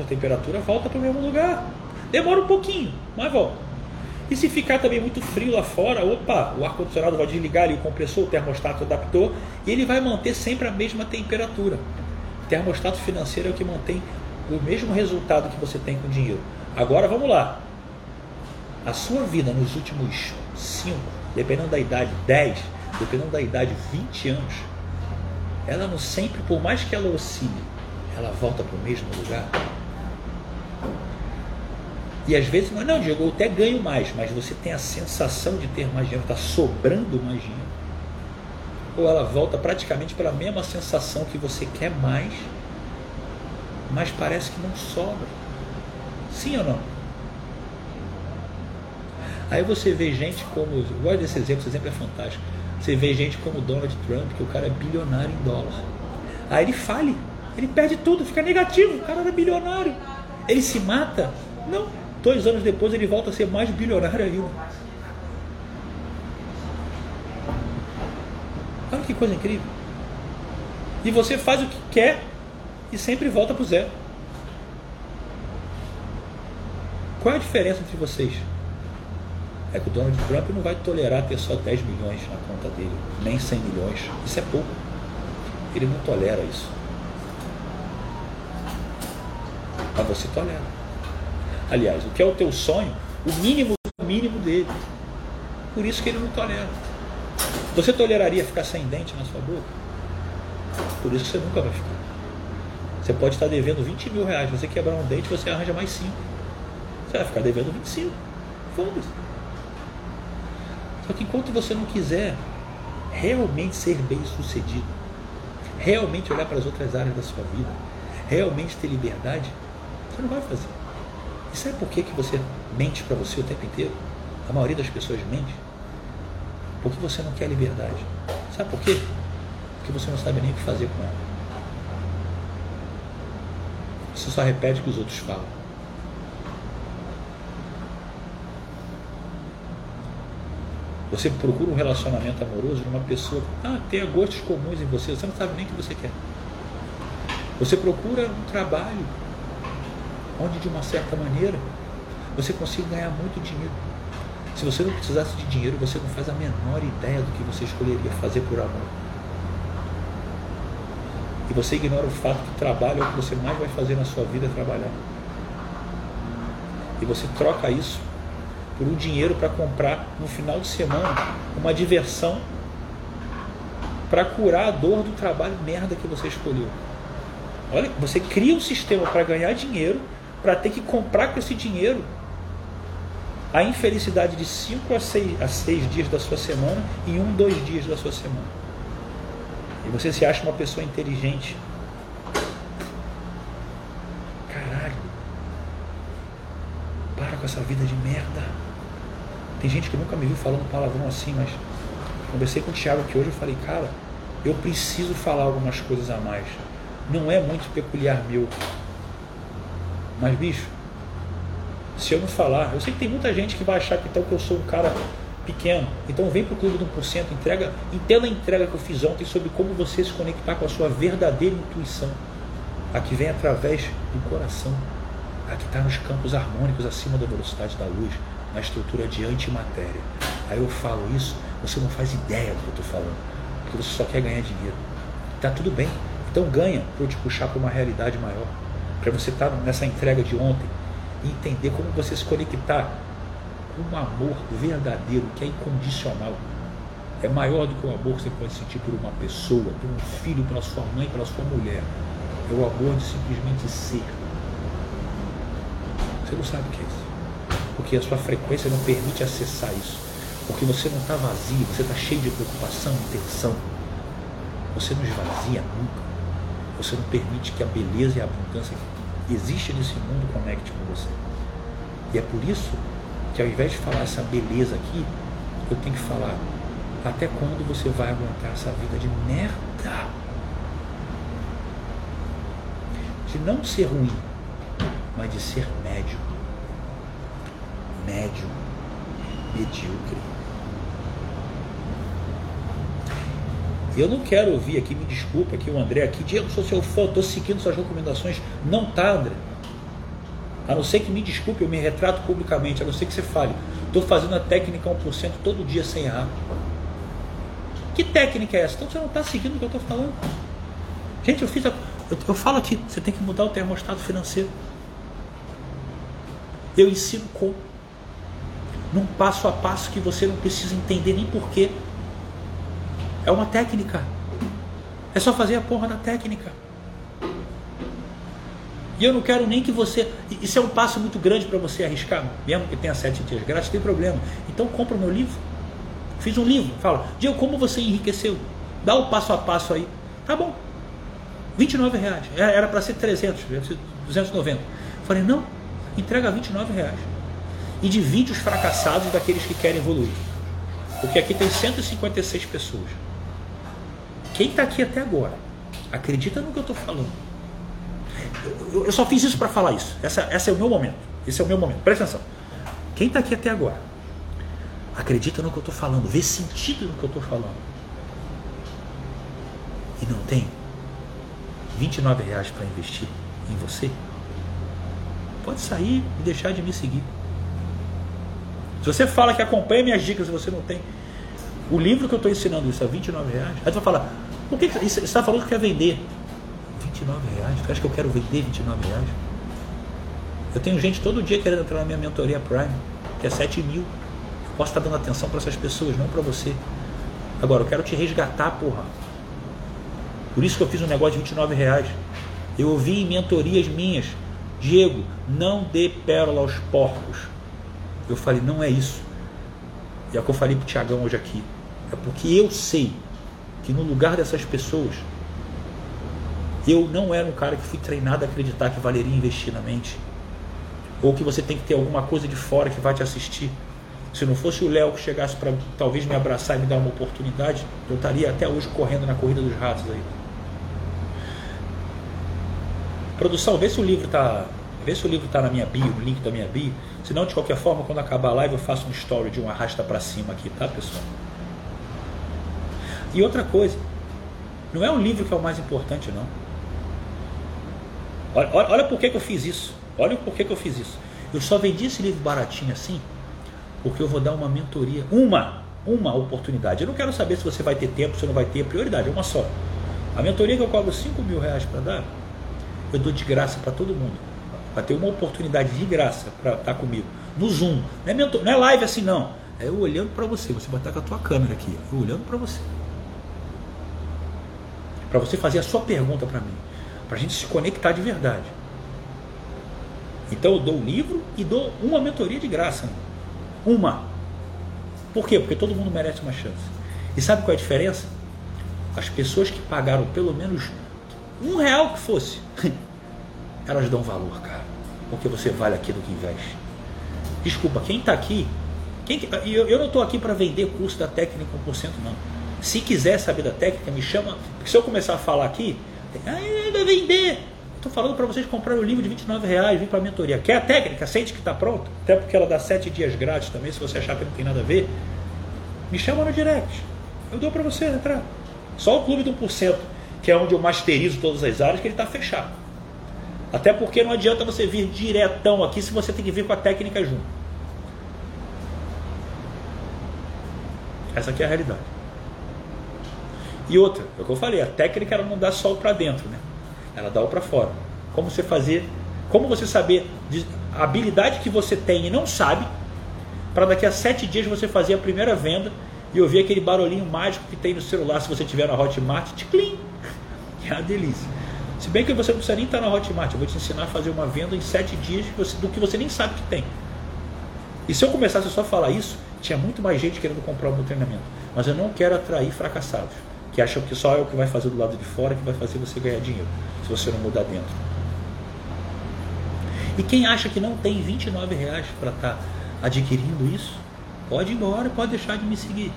Speaker 1: a temperatura volta para o mesmo lugar. Demora um pouquinho, mas volta. E se ficar também muito frio lá fora, opa, o ar-condicionado vai desligar ali o compressor, o termostato adaptou e ele vai manter sempre a mesma temperatura. Termostato financeiro é o que mantém o mesmo resultado que você tem com o dinheiro. Agora vamos lá. A sua vida nos últimos 5, dependendo da idade, 10, dependendo da idade, 20 anos, ela não sempre, por mais que ela oscile, ela volta para o mesmo lugar. E às vezes, não, não, Diego, eu até ganho mais, mas você tem a sensação de ter mais dinheiro, está sobrando mais dinheiro. Ou ela volta praticamente pela mesma sensação que você quer mais, mas parece que não sobra. Sim ou não? Aí você vê gente como. Eu gosto desse exemplo, esse exemplo é fantástico. Você vê gente como Donald Trump, que o cara é bilionário em dólar. Aí ele fale, ele perde tudo, fica negativo, o cara era bilionário. Ele se mata? Não. Dois anos depois ele volta a ser mais bilionário ainda. Que coisa incrível. E você faz o que quer e sempre volta para o zero. Qual é a diferença entre vocês? É que o Donald Trump não vai tolerar ter só 10 milhões na conta dele, nem 100 milhões. Isso é pouco. Ele não tolera isso. Mas você tolera. Aliás, o que é o teu sonho, o mínimo do mínimo dele. Por isso que ele não tolera. Você toleraria ficar sem dente na sua boca? Por isso que você nunca vai ficar. Você pode estar devendo 20 mil reais. Você quebrar um dente, você arranja mais 5. Você vai ficar devendo 25. Foda-se. Só que enquanto você não quiser realmente ser bem sucedido, realmente olhar para as outras áreas da sua vida, realmente ter liberdade, você não vai fazer. E sabe por que, que você mente para você o tempo inteiro? A maioria das pessoas mente. Porque você não quer liberdade. Sabe por quê? Porque você não sabe nem o que fazer com ela. Você só repete o que os outros falam. Você procura um relacionamento amoroso de uma pessoa que ah, tenha gostos comuns em você, você não sabe nem o que você quer. Você procura um trabalho onde, de uma certa maneira, você consiga ganhar muito dinheiro. Se você não precisasse de dinheiro, você não faz a menor ideia do que você escolheria fazer por amor. E você ignora o fato que trabalho é o que você mais vai fazer na sua vida trabalhar. E você troca isso por um dinheiro para comprar no final de semana uma diversão para curar a dor do trabalho merda que você escolheu. Olha, você cria um sistema para ganhar dinheiro, para ter que comprar com esse dinheiro a infelicidade de 5 a 6, a seis dias da sua semana e um, dois dias da sua semana. E você se acha uma pessoa inteligente. Caralho. Para com essa vida de merda. Tem gente que nunca me viu falando palavrão assim, mas conversei com o Thiago aqui hoje eu falei, cara, eu preciso falar algumas coisas a mais. Não é muito peculiar meu. Mas, bicho, se eu não falar, eu sei que tem muita gente que vai achar que então que eu sou um cara pequeno. Então vem para o clube do 1%, entrega, entenda a entrega que eu fiz ontem sobre como você se conectar com a sua verdadeira intuição. A que vem através do coração. A que está nos campos harmônicos acima da velocidade da luz na estrutura de antimatéria. Aí eu falo isso, você não faz ideia do que eu estou falando, porque você só quer ganhar dinheiro. Tá tudo bem, então ganha para eu te puxar para uma realidade maior, para você estar tá nessa entrega de ontem e entender como você se conectar com um amor verdadeiro, que é incondicional. É maior do que o amor que você pode sentir por uma pessoa, por um filho, pela sua mãe, pela sua mulher. É o amor de simplesmente ser. Você não sabe o que é isso porque a sua frequência não permite acessar isso. Porque você não está vazio, você está cheio de preocupação e tensão. Você não esvazia nunca. Você não permite que a beleza e a abundância que existe nesse mundo conecte com você. E é por isso que ao invés de falar essa beleza aqui, eu tenho que falar até quando você vai aguentar essa vida de merda? De não ser ruim, mas de ser médio médio, medíocre. Eu não quero ouvir aqui, me desculpa aqui o André aqui, Diego, sou seu fã, estou seguindo suas recomendações. Não tá, André. A não ser que me desculpe, eu me retrato publicamente, a não ser que você fale. Estou fazendo a técnica 1% todo dia sem errar. Que técnica é essa? Então você não está seguindo o que eu estou falando. Gente, eu fiz a, eu, eu falo aqui, você tem que mudar o termostato financeiro. Eu ensino como num passo a passo que você não precisa entender nem porquê. É uma técnica. É só fazer a porra da técnica. E eu não quero nem que você. Isso é um passo muito grande para você arriscar, mesmo que tenha sete dias grátis, tem problema. Então compra o meu livro. Fiz um livro, fala, Diego, como você enriqueceu? Dá o passo a passo aí. Tá bom. 29 reais. Era para ser 300, 290. Falei, não, entrega 29 reais e divide os fracassados daqueles que querem evoluir. Porque aqui tem 156 pessoas. Quem está aqui até agora, acredita no que eu estou falando. Eu, eu, só fiz isso para falar isso. Essa, essa é o meu momento. Esse é o meu momento. Presta atenção. Quem está aqui até agora, acredita no que eu estou falando, vê sentido no que eu estou falando. E não tem 29 reais para investir em você, pode sair e deixar de me seguir. Se você fala que acompanha minhas dicas e você não tem o livro que eu estou ensinando isso a 29 reais, aí você vai falar, por que você está falando que quer vender? 29 reais? Você acha que eu quero vender 29 reais? Eu tenho gente todo dia querendo entrar na minha mentoria Prime, que é 7 mil. Eu posso estar dando atenção para essas pessoas, não para você. Agora, eu quero te resgatar, porra. Por isso que eu fiz um negócio de 29 reais. Eu ouvi em mentorias minhas, Diego, não dê pérola aos porcos. Eu falei, não é isso. E é o que eu falei para o Tiagão hoje aqui. É porque eu sei que no lugar dessas pessoas, eu não era um cara que fui treinado a acreditar que valeria investir na mente. Ou que você tem que ter alguma coisa de fora que vai te assistir. Se não fosse o Léo que chegasse para talvez me abraçar e me dar uma oportunidade, eu estaria até hoje correndo na corrida dos ratos aí. Produção, vê se o livro está Vê se o livro está na minha bio, no link da minha bio. Senão, de qualquer forma, quando acabar a live, eu faço um story de um arrasta para cima aqui, tá, pessoal? E outra coisa, não é o livro que é o mais importante, não. Olha, olha, olha por que, que eu fiz isso. Olha por que, que eu fiz isso. Eu só vendi esse livro baratinho assim, porque eu vou dar uma mentoria, uma, uma oportunidade. Eu não quero saber se você vai ter tempo, se não vai ter, prioridade, é uma só. A mentoria que eu cobro 5 mil reais para dar, eu dou de graça para todo mundo. Vai ter uma oportunidade de graça para estar tá comigo. No Zoom. Não é, mentor, não é live assim, não. É eu olhando para você. Você vai estar com a tua câmera aqui. Eu olhando para você. Para você fazer a sua pergunta para mim. Para a gente se conectar de verdade. Então eu dou o livro e dou uma mentoria de graça. Uma. Por quê? Porque todo mundo merece uma chance. E sabe qual é a diferença? As pessoas que pagaram pelo menos um real que fosse, [LAUGHS] elas dão valor, cara. Porque você vale aquilo que investe. Desculpa, quem está aqui, quem, eu, eu não estou aqui para vender curso da técnica 1%, não. Se quiser saber da técnica, me chama. Porque se eu começar a falar aqui, ah, vai vender. Estou falando para vocês comprar o livro de 29 reais, vir para a mentoria. Quer a técnica? Sente que está pronto. Até porque ela dá 7 dias grátis também, se você achar que não tem nada a ver. Me chama no direct. Eu dou para você entrar. Só o clube do 1%, que é onde eu masterizo todas as áreas, que ele está fechado. Até porque não adianta você vir diretão aqui se você tem que vir com a técnica junto. Essa aqui é a realidade. E outra, é o que eu falei, a técnica ela não dá só para dentro, né? Ela dá o para fora. Como você fazer, como você saber a habilidade que você tem e não sabe, para daqui a sete dias você fazer a primeira venda e ouvir aquele barulhinho mágico que tem no celular se você tiver na Hotmart, ticlim, que [LAUGHS] é uma delícia. Se bem que você não precisa nem estar na Hotmart, eu vou te ensinar a fazer uma venda em sete dias do que você nem sabe que tem. E se eu começasse só a falar isso, tinha muito mais gente querendo comprar o meu treinamento. Mas eu não quero atrair fracassados, que acham que só é o que vai fazer do lado de fora que vai fazer você ganhar dinheiro, se você não mudar dentro. E quem acha que não tem 29 reais para estar tá adquirindo isso, pode ir embora, pode deixar de me seguir.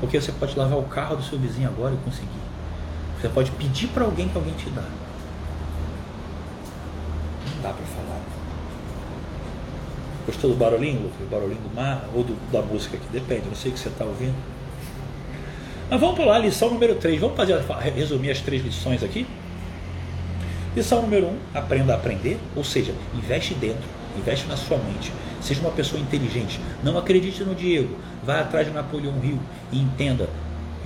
Speaker 1: Porque você pode lavar o carro do seu vizinho agora e conseguir. Você pode pedir para alguém que alguém te dá. Não dá para falar. Gostou do barulhinho, Lucas? O barulhinho do mar ou do, da música aqui? Depende, não sei o que você está ouvindo. Mas vamos para lá, lição número 3. Vamos fazer, resumir as três lições aqui? Lição número 1, um, aprenda a aprender, ou seja, investe dentro, investe na sua mente. Seja uma pessoa inteligente. Não acredite no Diego. Vá atrás de Napoleão Hill e entenda.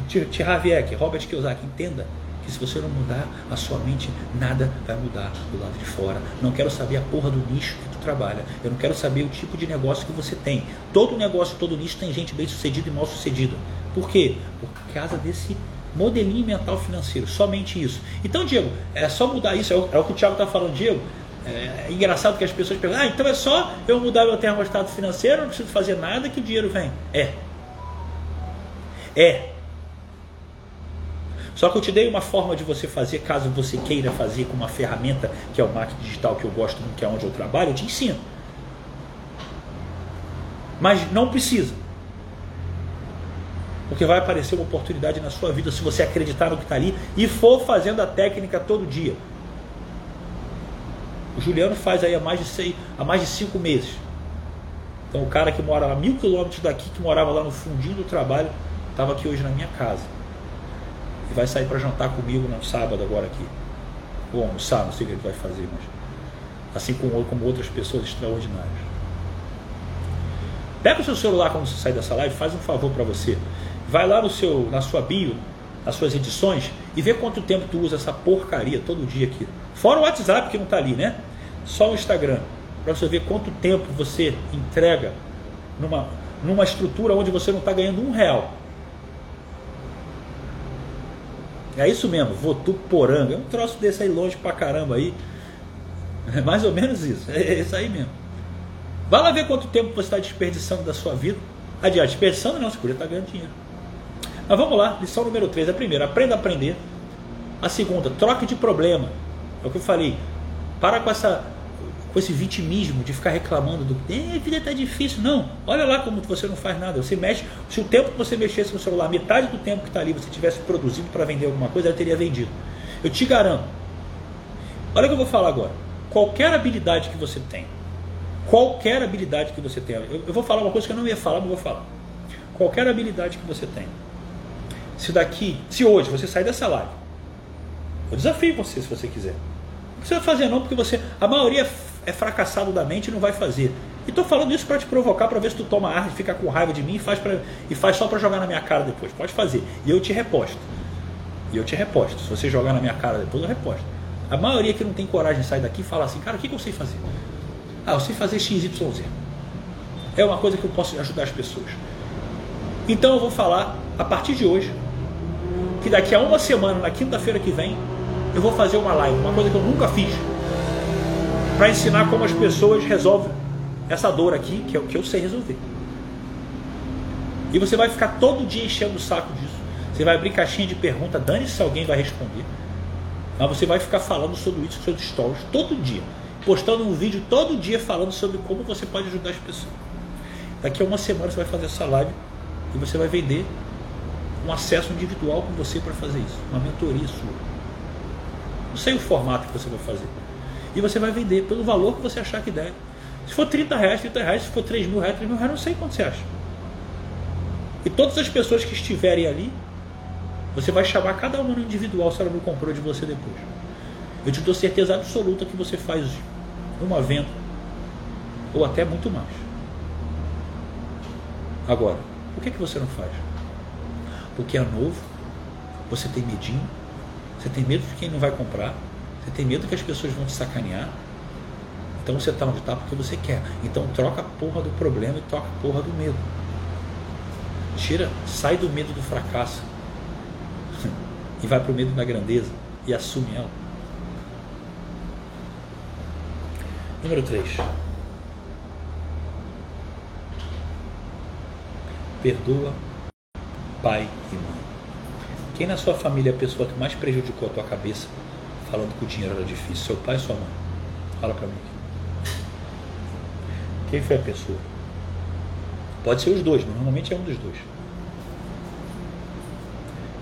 Speaker 1: Tiraviek, Robert Kiyosaki, entenda que se você não mudar a sua mente, nada vai mudar do lado de fora. Não quero saber a porra do nicho que tu trabalha. Eu não quero saber o tipo de negócio que você tem. Todo negócio, todo nicho tem gente bem sucedida e mal sucedida. Por quê? Por causa desse modelinho mental financeiro. Somente isso. Então, Diego, é só mudar isso. É o, é o que o Thiago está falando, Diego. É, é engraçado que as pessoas perguntam, ah, então é só eu mudar meu termostato financeiro, não preciso fazer nada que o dinheiro vem. É. É. Só que eu te dei uma forma de você fazer, caso você queira fazer com uma ferramenta que é o marketing digital que eu gosto que é onde eu trabalho, eu te ensino. Mas não precisa. Porque vai aparecer uma oportunidade na sua vida se você acreditar no que está ali e for fazendo a técnica todo dia. O Juliano faz aí há mais de, seis, há mais de cinco meses. Então o cara que mora a mil quilômetros daqui, que morava lá no fundinho do trabalho, estava aqui hoje na minha casa e vai sair para jantar comigo no sábado agora aqui. Ou almoçar, não sei o que ele vai fazer, mas assim como, como outras pessoas extraordinárias. Pega o seu celular quando você sair dessa live, faz um favor para você. Vai lá no seu, na sua bio, nas suas edições e vê quanto tempo tu usa essa porcaria todo dia aqui. Fora o WhatsApp que não está ali, né? Só o Instagram. Para você ver quanto tempo você entrega numa, numa estrutura onde você não está ganhando um real. É isso mesmo, Votuporanga. É um troço desse aí longe pra caramba aí. É mais ou menos isso. É isso aí mesmo. Vai lá ver quanto tempo você está desperdiçando da sua vida. Adiante, desperdiçando não, você podia estar ganhando dinheiro. Mas vamos lá, lição número 3. A primeira, aprenda a aprender. A segunda, troque de problema. É o que eu falei. Para com essa com esse vitimismo de ficar reclamando do eh, a vida está difícil. Não, olha lá como você não faz nada. Você mexe, se o tempo que você mexesse no celular, metade do tempo que está ali, você tivesse produzido para vender alguma coisa, ela teria vendido. Eu te garanto. Olha o que eu vou falar agora. Qualquer habilidade que você tem, qualquer habilidade que você tenha, eu, eu vou falar uma coisa que eu não ia falar, mas vou falar. Qualquer habilidade que você tem, se daqui, se hoje você sair dessa live, eu desafio você se você quiser. Não precisa fazer não, porque você, a maioria é fracassado da mente e não vai fazer. E estou falando isso para te provocar, para ver se tu toma ar, fica com raiva de mim e faz, pra, e faz só para jogar na minha cara depois. Pode fazer. E eu te reposto. E eu te reposto. Se você jogar na minha cara depois, eu reposto. A maioria que não tem coragem de sair daqui fala assim, cara, o que, que eu sei fazer? Ah, eu sei fazer XYZ. É uma coisa que eu posso ajudar as pessoas. Então eu vou falar, a partir de hoje, que daqui a uma semana, na quinta-feira que vem, eu vou fazer uma live, uma coisa que eu nunca fiz para ensinar como as pessoas resolvem essa dor aqui, que é o que eu sei resolver. E você vai ficar todo dia enchendo o saco disso. Você vai abrir caixinha de pergunta, dane-se se alguém vai responder. Mas você vai ficar falando sobre isso nos seus stories todo dia. Postando um vídeo todo dia falando sobre como você pode ajudar as pessoas. Daqui a uma semana você vai fazer essa live e você vai vender um acesso individual com você para fazer isso. Uma mentoria sua. Não sei o formato que você vai fazer e você vai vender pelo valor que você achar que der. Se for 30 reais, 30 reais, se for 3 mil reais, 3 mil reais, não sei quanto você acha. E todas as pessoas que estiverem ali, você vai chamar cada uma no individual se ela não comprou de você depois. Eu te dou certeza absoluta que você faz uma venda ou até muito mais. Agora, por que, que você não faz? Porque é novo, você tem medinho, você tem medo de quem não vai comprar, você tem medo que as pessoas vão te sacanear. Então você está onde está porque você quer. Então troca a porra do problema e troca a porra do medo. Tira, sai do medo do fracasso [LAUGHS] e vai para o medo da grandeza e assume ela. Número 3. Perdoa pai e mãe. Quem na sua família é a pessoa que mais prejudicou a tua cabeça falando que o dinheiro era difícil? Seu pai ou sua mãe? Fala para mim. Quem foi a pessoa? Pode ser os dois, mas normalmente é um dos dois.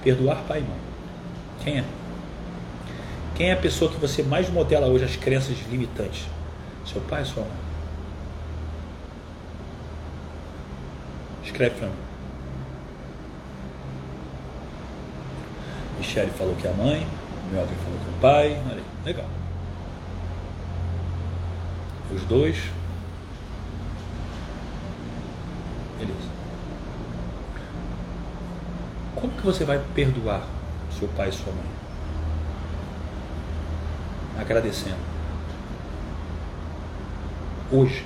Speaker 1: Perdoar pai e mãe. Quem é? Quem é a pessoa que você mais modela hoje as crenças limitantes? Seu pai ou sua mãe? Escreve para mim. Michele falou que é a mãe. Meu avô falou com o pai. Olha, legal. Os dois. Beleza. Como que você vai perdoar seu pai e sua mãe? Agradecendo. Hoje.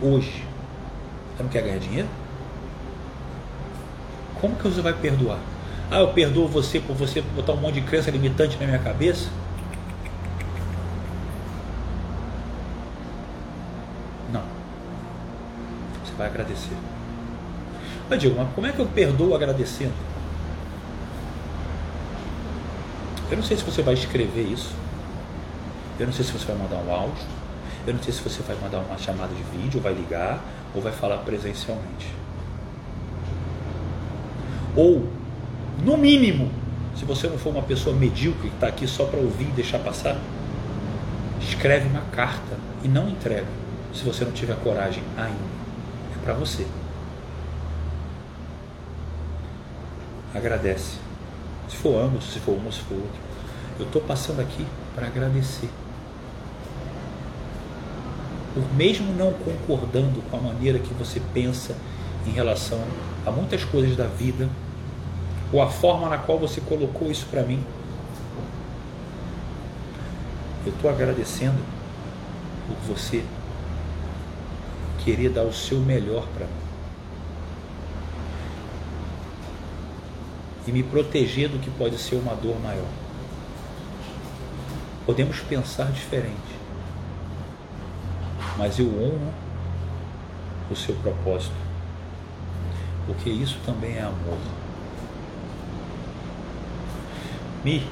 Speaker 1: Hoje. Você não quer ganhar dinheiro? Como que você vai perdoar? Ah, eu perdoo você por você botar um monte de crença limitante na minha cabeça. Não. Você vai agradecer. Mas digo, mas como é que eu perdoo agradecendo? Eu não sei se você vai escrever isso. Eu não sei se você vai mandar um áudio. Eu não sei se você vai mandar uma chamada de vídeo, vai ligar, ou vai falar presencialmente. Ou no mínimo, se você não for uma pessoa medíocre que está aqui só para ouvir e deixar passar, escreve uma carta e não entrega, se você não tiver coragem ainda. É para você. Agradece. Se for ambos, se for um, se for outro. Eu estou passando aqui para agradecer. Por mesmo não concordando com a maneira que você pensa em relação a muitas coisas da vida, ou a forma na qual você colocou isso para mim. Eu estou agradecendo por você querer dar o seu melhor para mim. e me proteger do que pode ser uma dor maior. Podemos pensar diferente, mas eu honro o seu propósito, porque isso também é amor. Mi,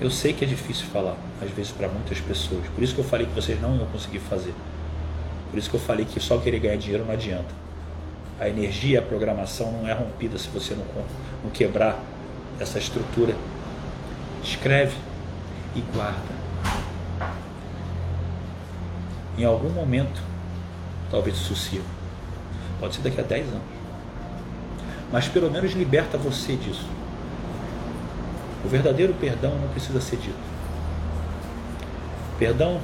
Speaker 1: eu sei que é difícil falar, às vezes, para muitas pessoas, por isso que eu falei que vocês não iam conseguir fazer. Por isso que eu falei que só querer ganhar dinheiro não adianta. A energia, a programação não é rompida se você não, não quebrar essa estrutura. Escreve e guarda. Em algum momento, talvez sirva. Pode ser daqui a 10 anos. Mas pelo menos liberta você disso. O verdadeiro perdão não precisa ser dito. Perdão,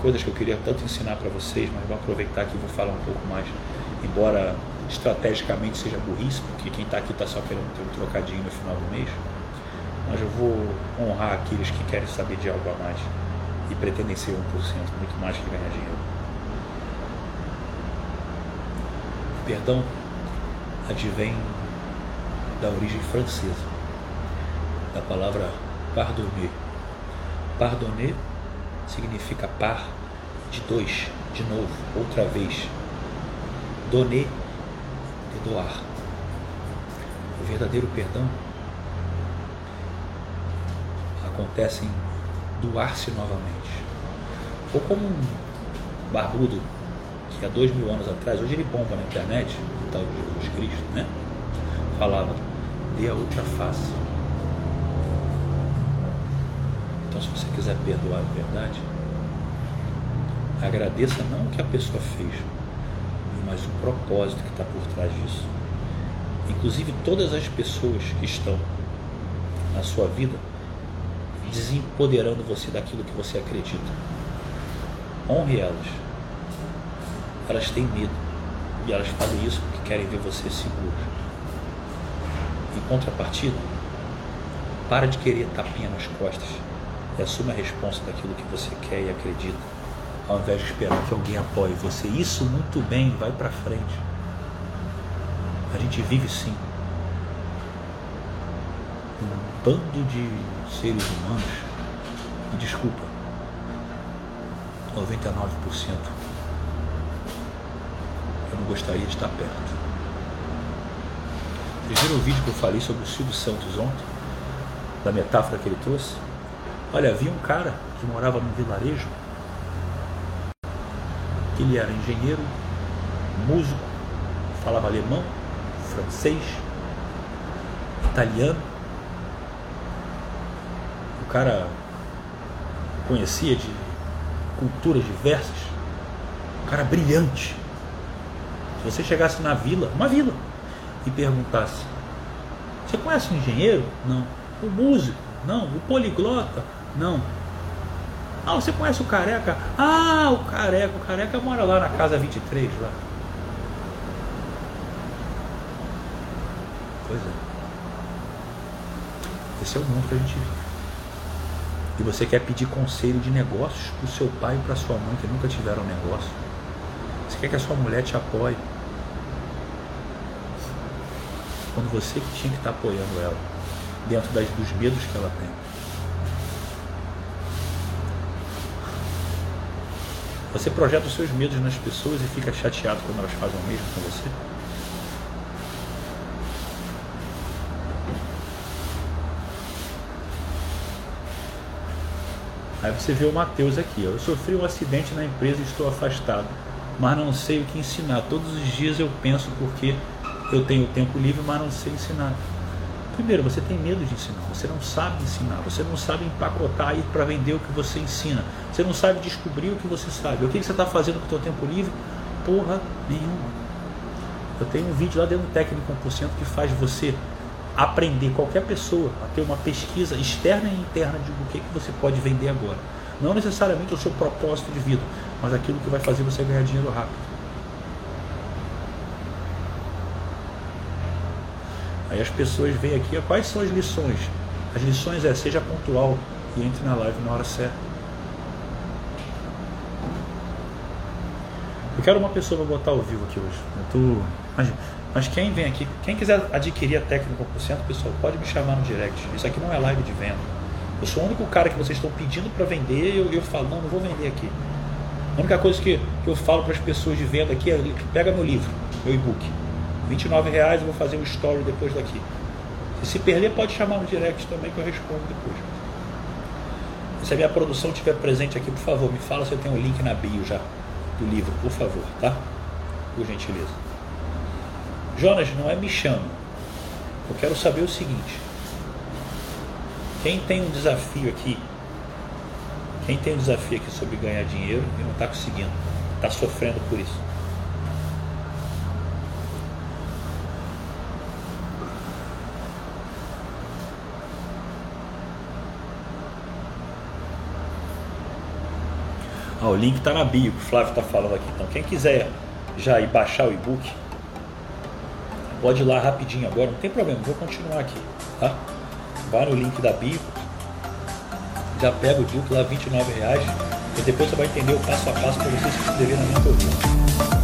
Speaker 1: coisas que eu queria tanto ensinar para vocês, mas vou aproveitar que vou falar um pouco mais embora estrategicamente seja burrice, porque quem está aqui está só querendo ter um trocadinho no final do mês, mas eu vou honrar aqueles que querem saber de algo a mais e pretendem ser 1%, muito mais que ganhar dinheiro. Perdão advém da origem francesa, da palavra pardonner. Pardonner significa par de dois, de novo, outra vez, Donner de doar. O verdadeiro perdão acontece em doar-se novamente. Ou como um barbudo que há dois mil anos atrás, hoje ele bomba na internet, o tal de Jesus Cristo, né? Falava, dê a outra face. Se você quiser perdoar de verdade, agradeça não o que a pessoa fez, mas o propósito que está por trás disso. Inclusive todas as pessoas que estão na sua vida desempoderando você daquilo que você acredita. Honre elas. Elas têm medo e elas fazem isso porque querem ver você seguro. Em contrapartida, para de querer tapinha nas costas e assuma a responsa daquilo que você quer e acredita ao invés de esperar que alguém apoie você. Isso muito bem, vai para frente. A gente vive sim um bando de seres humanos, e desculpa, 99% eu não gostaria de estar perto. Vocês viram o vídeo que eu falei sobre o Silvio Santos ontem? Da metáfora que ele trouxe? Olha, havia um cara que morava num vilarejo ele era engenheiro, músico, falava alemão, francês, italiano. O cara conhecia de culturas diversas. Um cara brilhante. Se você chegasse na vila, uma vila, e perguntasse: Você conhece um engenheiro? Não. O músico? Não. O poliglota? Não. Ah, você conhece o Careca? Ah, o Careca. O Careca mora lá na casa 23 lá. Pois é. Esse é o mundo que a gente vive. E você quer pedir conselho de negócios para o seu pai e para sua mãe que nunca tiveram negócio. Você quer que a sua mulher te apoie. Quando você que tinha que estar apoiando ela, dentro das, dos medos que ela tem. Você projeta os seus medos nas pessoas e fica chateado quando elas fazem o mesmo com você? Aí você vê o Mateus aqui. Ó. Eu sofri um acidente na empresa e estou afastado, mas não sei o que ensinar. Todos os dias eu penso porque eu tenho tempo livre, mas não sei ensinar. Primeiro, você tem medo de ensinar, você não sabe ensinar, você não sabe empacotar aí para vender o que você ensina, você não sabe descobrir o que você sabe. O que você está fazendo com o seu tempo livre? Porra nenhuma. Eu tenho um vídeo lá dentro do Técnico 1% que faz você aprender, qualquer pessoa, a ter uma pesquisa externa e interna de o que, que você pode vender agora. Não necessariamente o seu propósito de vida, mas aquilo que vai fazer você ganhar dinheiro rápido. Aí as pessoas veem aqui, quais são as lições? As lições é seja pontual e entre na live na hora certa. Eu quero uma pessoa para botar ao vivo aqui hoje. Eu tô, imagina, Mas quem vem aqui, quem quiser adquirir a técnica 1%, pessoal, pode me chamar no direct. Isso aqui não é live de venda. Eu sou o único cara que vocês estão pedindo para vender e eu, eu falo, não, não vou vender aqui. A única coisa que, que eu falo para as pessoas de venda aqui é pega meu livro, meu e-book. 29 reais eu vou fazer um story depois daqui. E se perder, pode chamar no direct também que eu respondo depois. Se a minha produção estiver presente aqui, por favor, me fala se eu tenho o um link na bio já do livro, por favor, tá? Por gentileza. Jonas, não é me chama. Eu quero saber o seguinte. Quem tem um desafio aqui, quem tem um desafio aqui sobre ganhar dinheiro e não está conseguindo, está sofrendo por isso. O link está na bio, que o Flávio está falando aqui. Então, quem quiser já ir baixar o e-book, pode ir lá rapidinho agora, não tem problema, vou continuar aqui. Tá? Vai no link da bio, já pega o Duke lá, 29 reais, e depois você vai entender o passo a passo para você se inscrever na mentoria.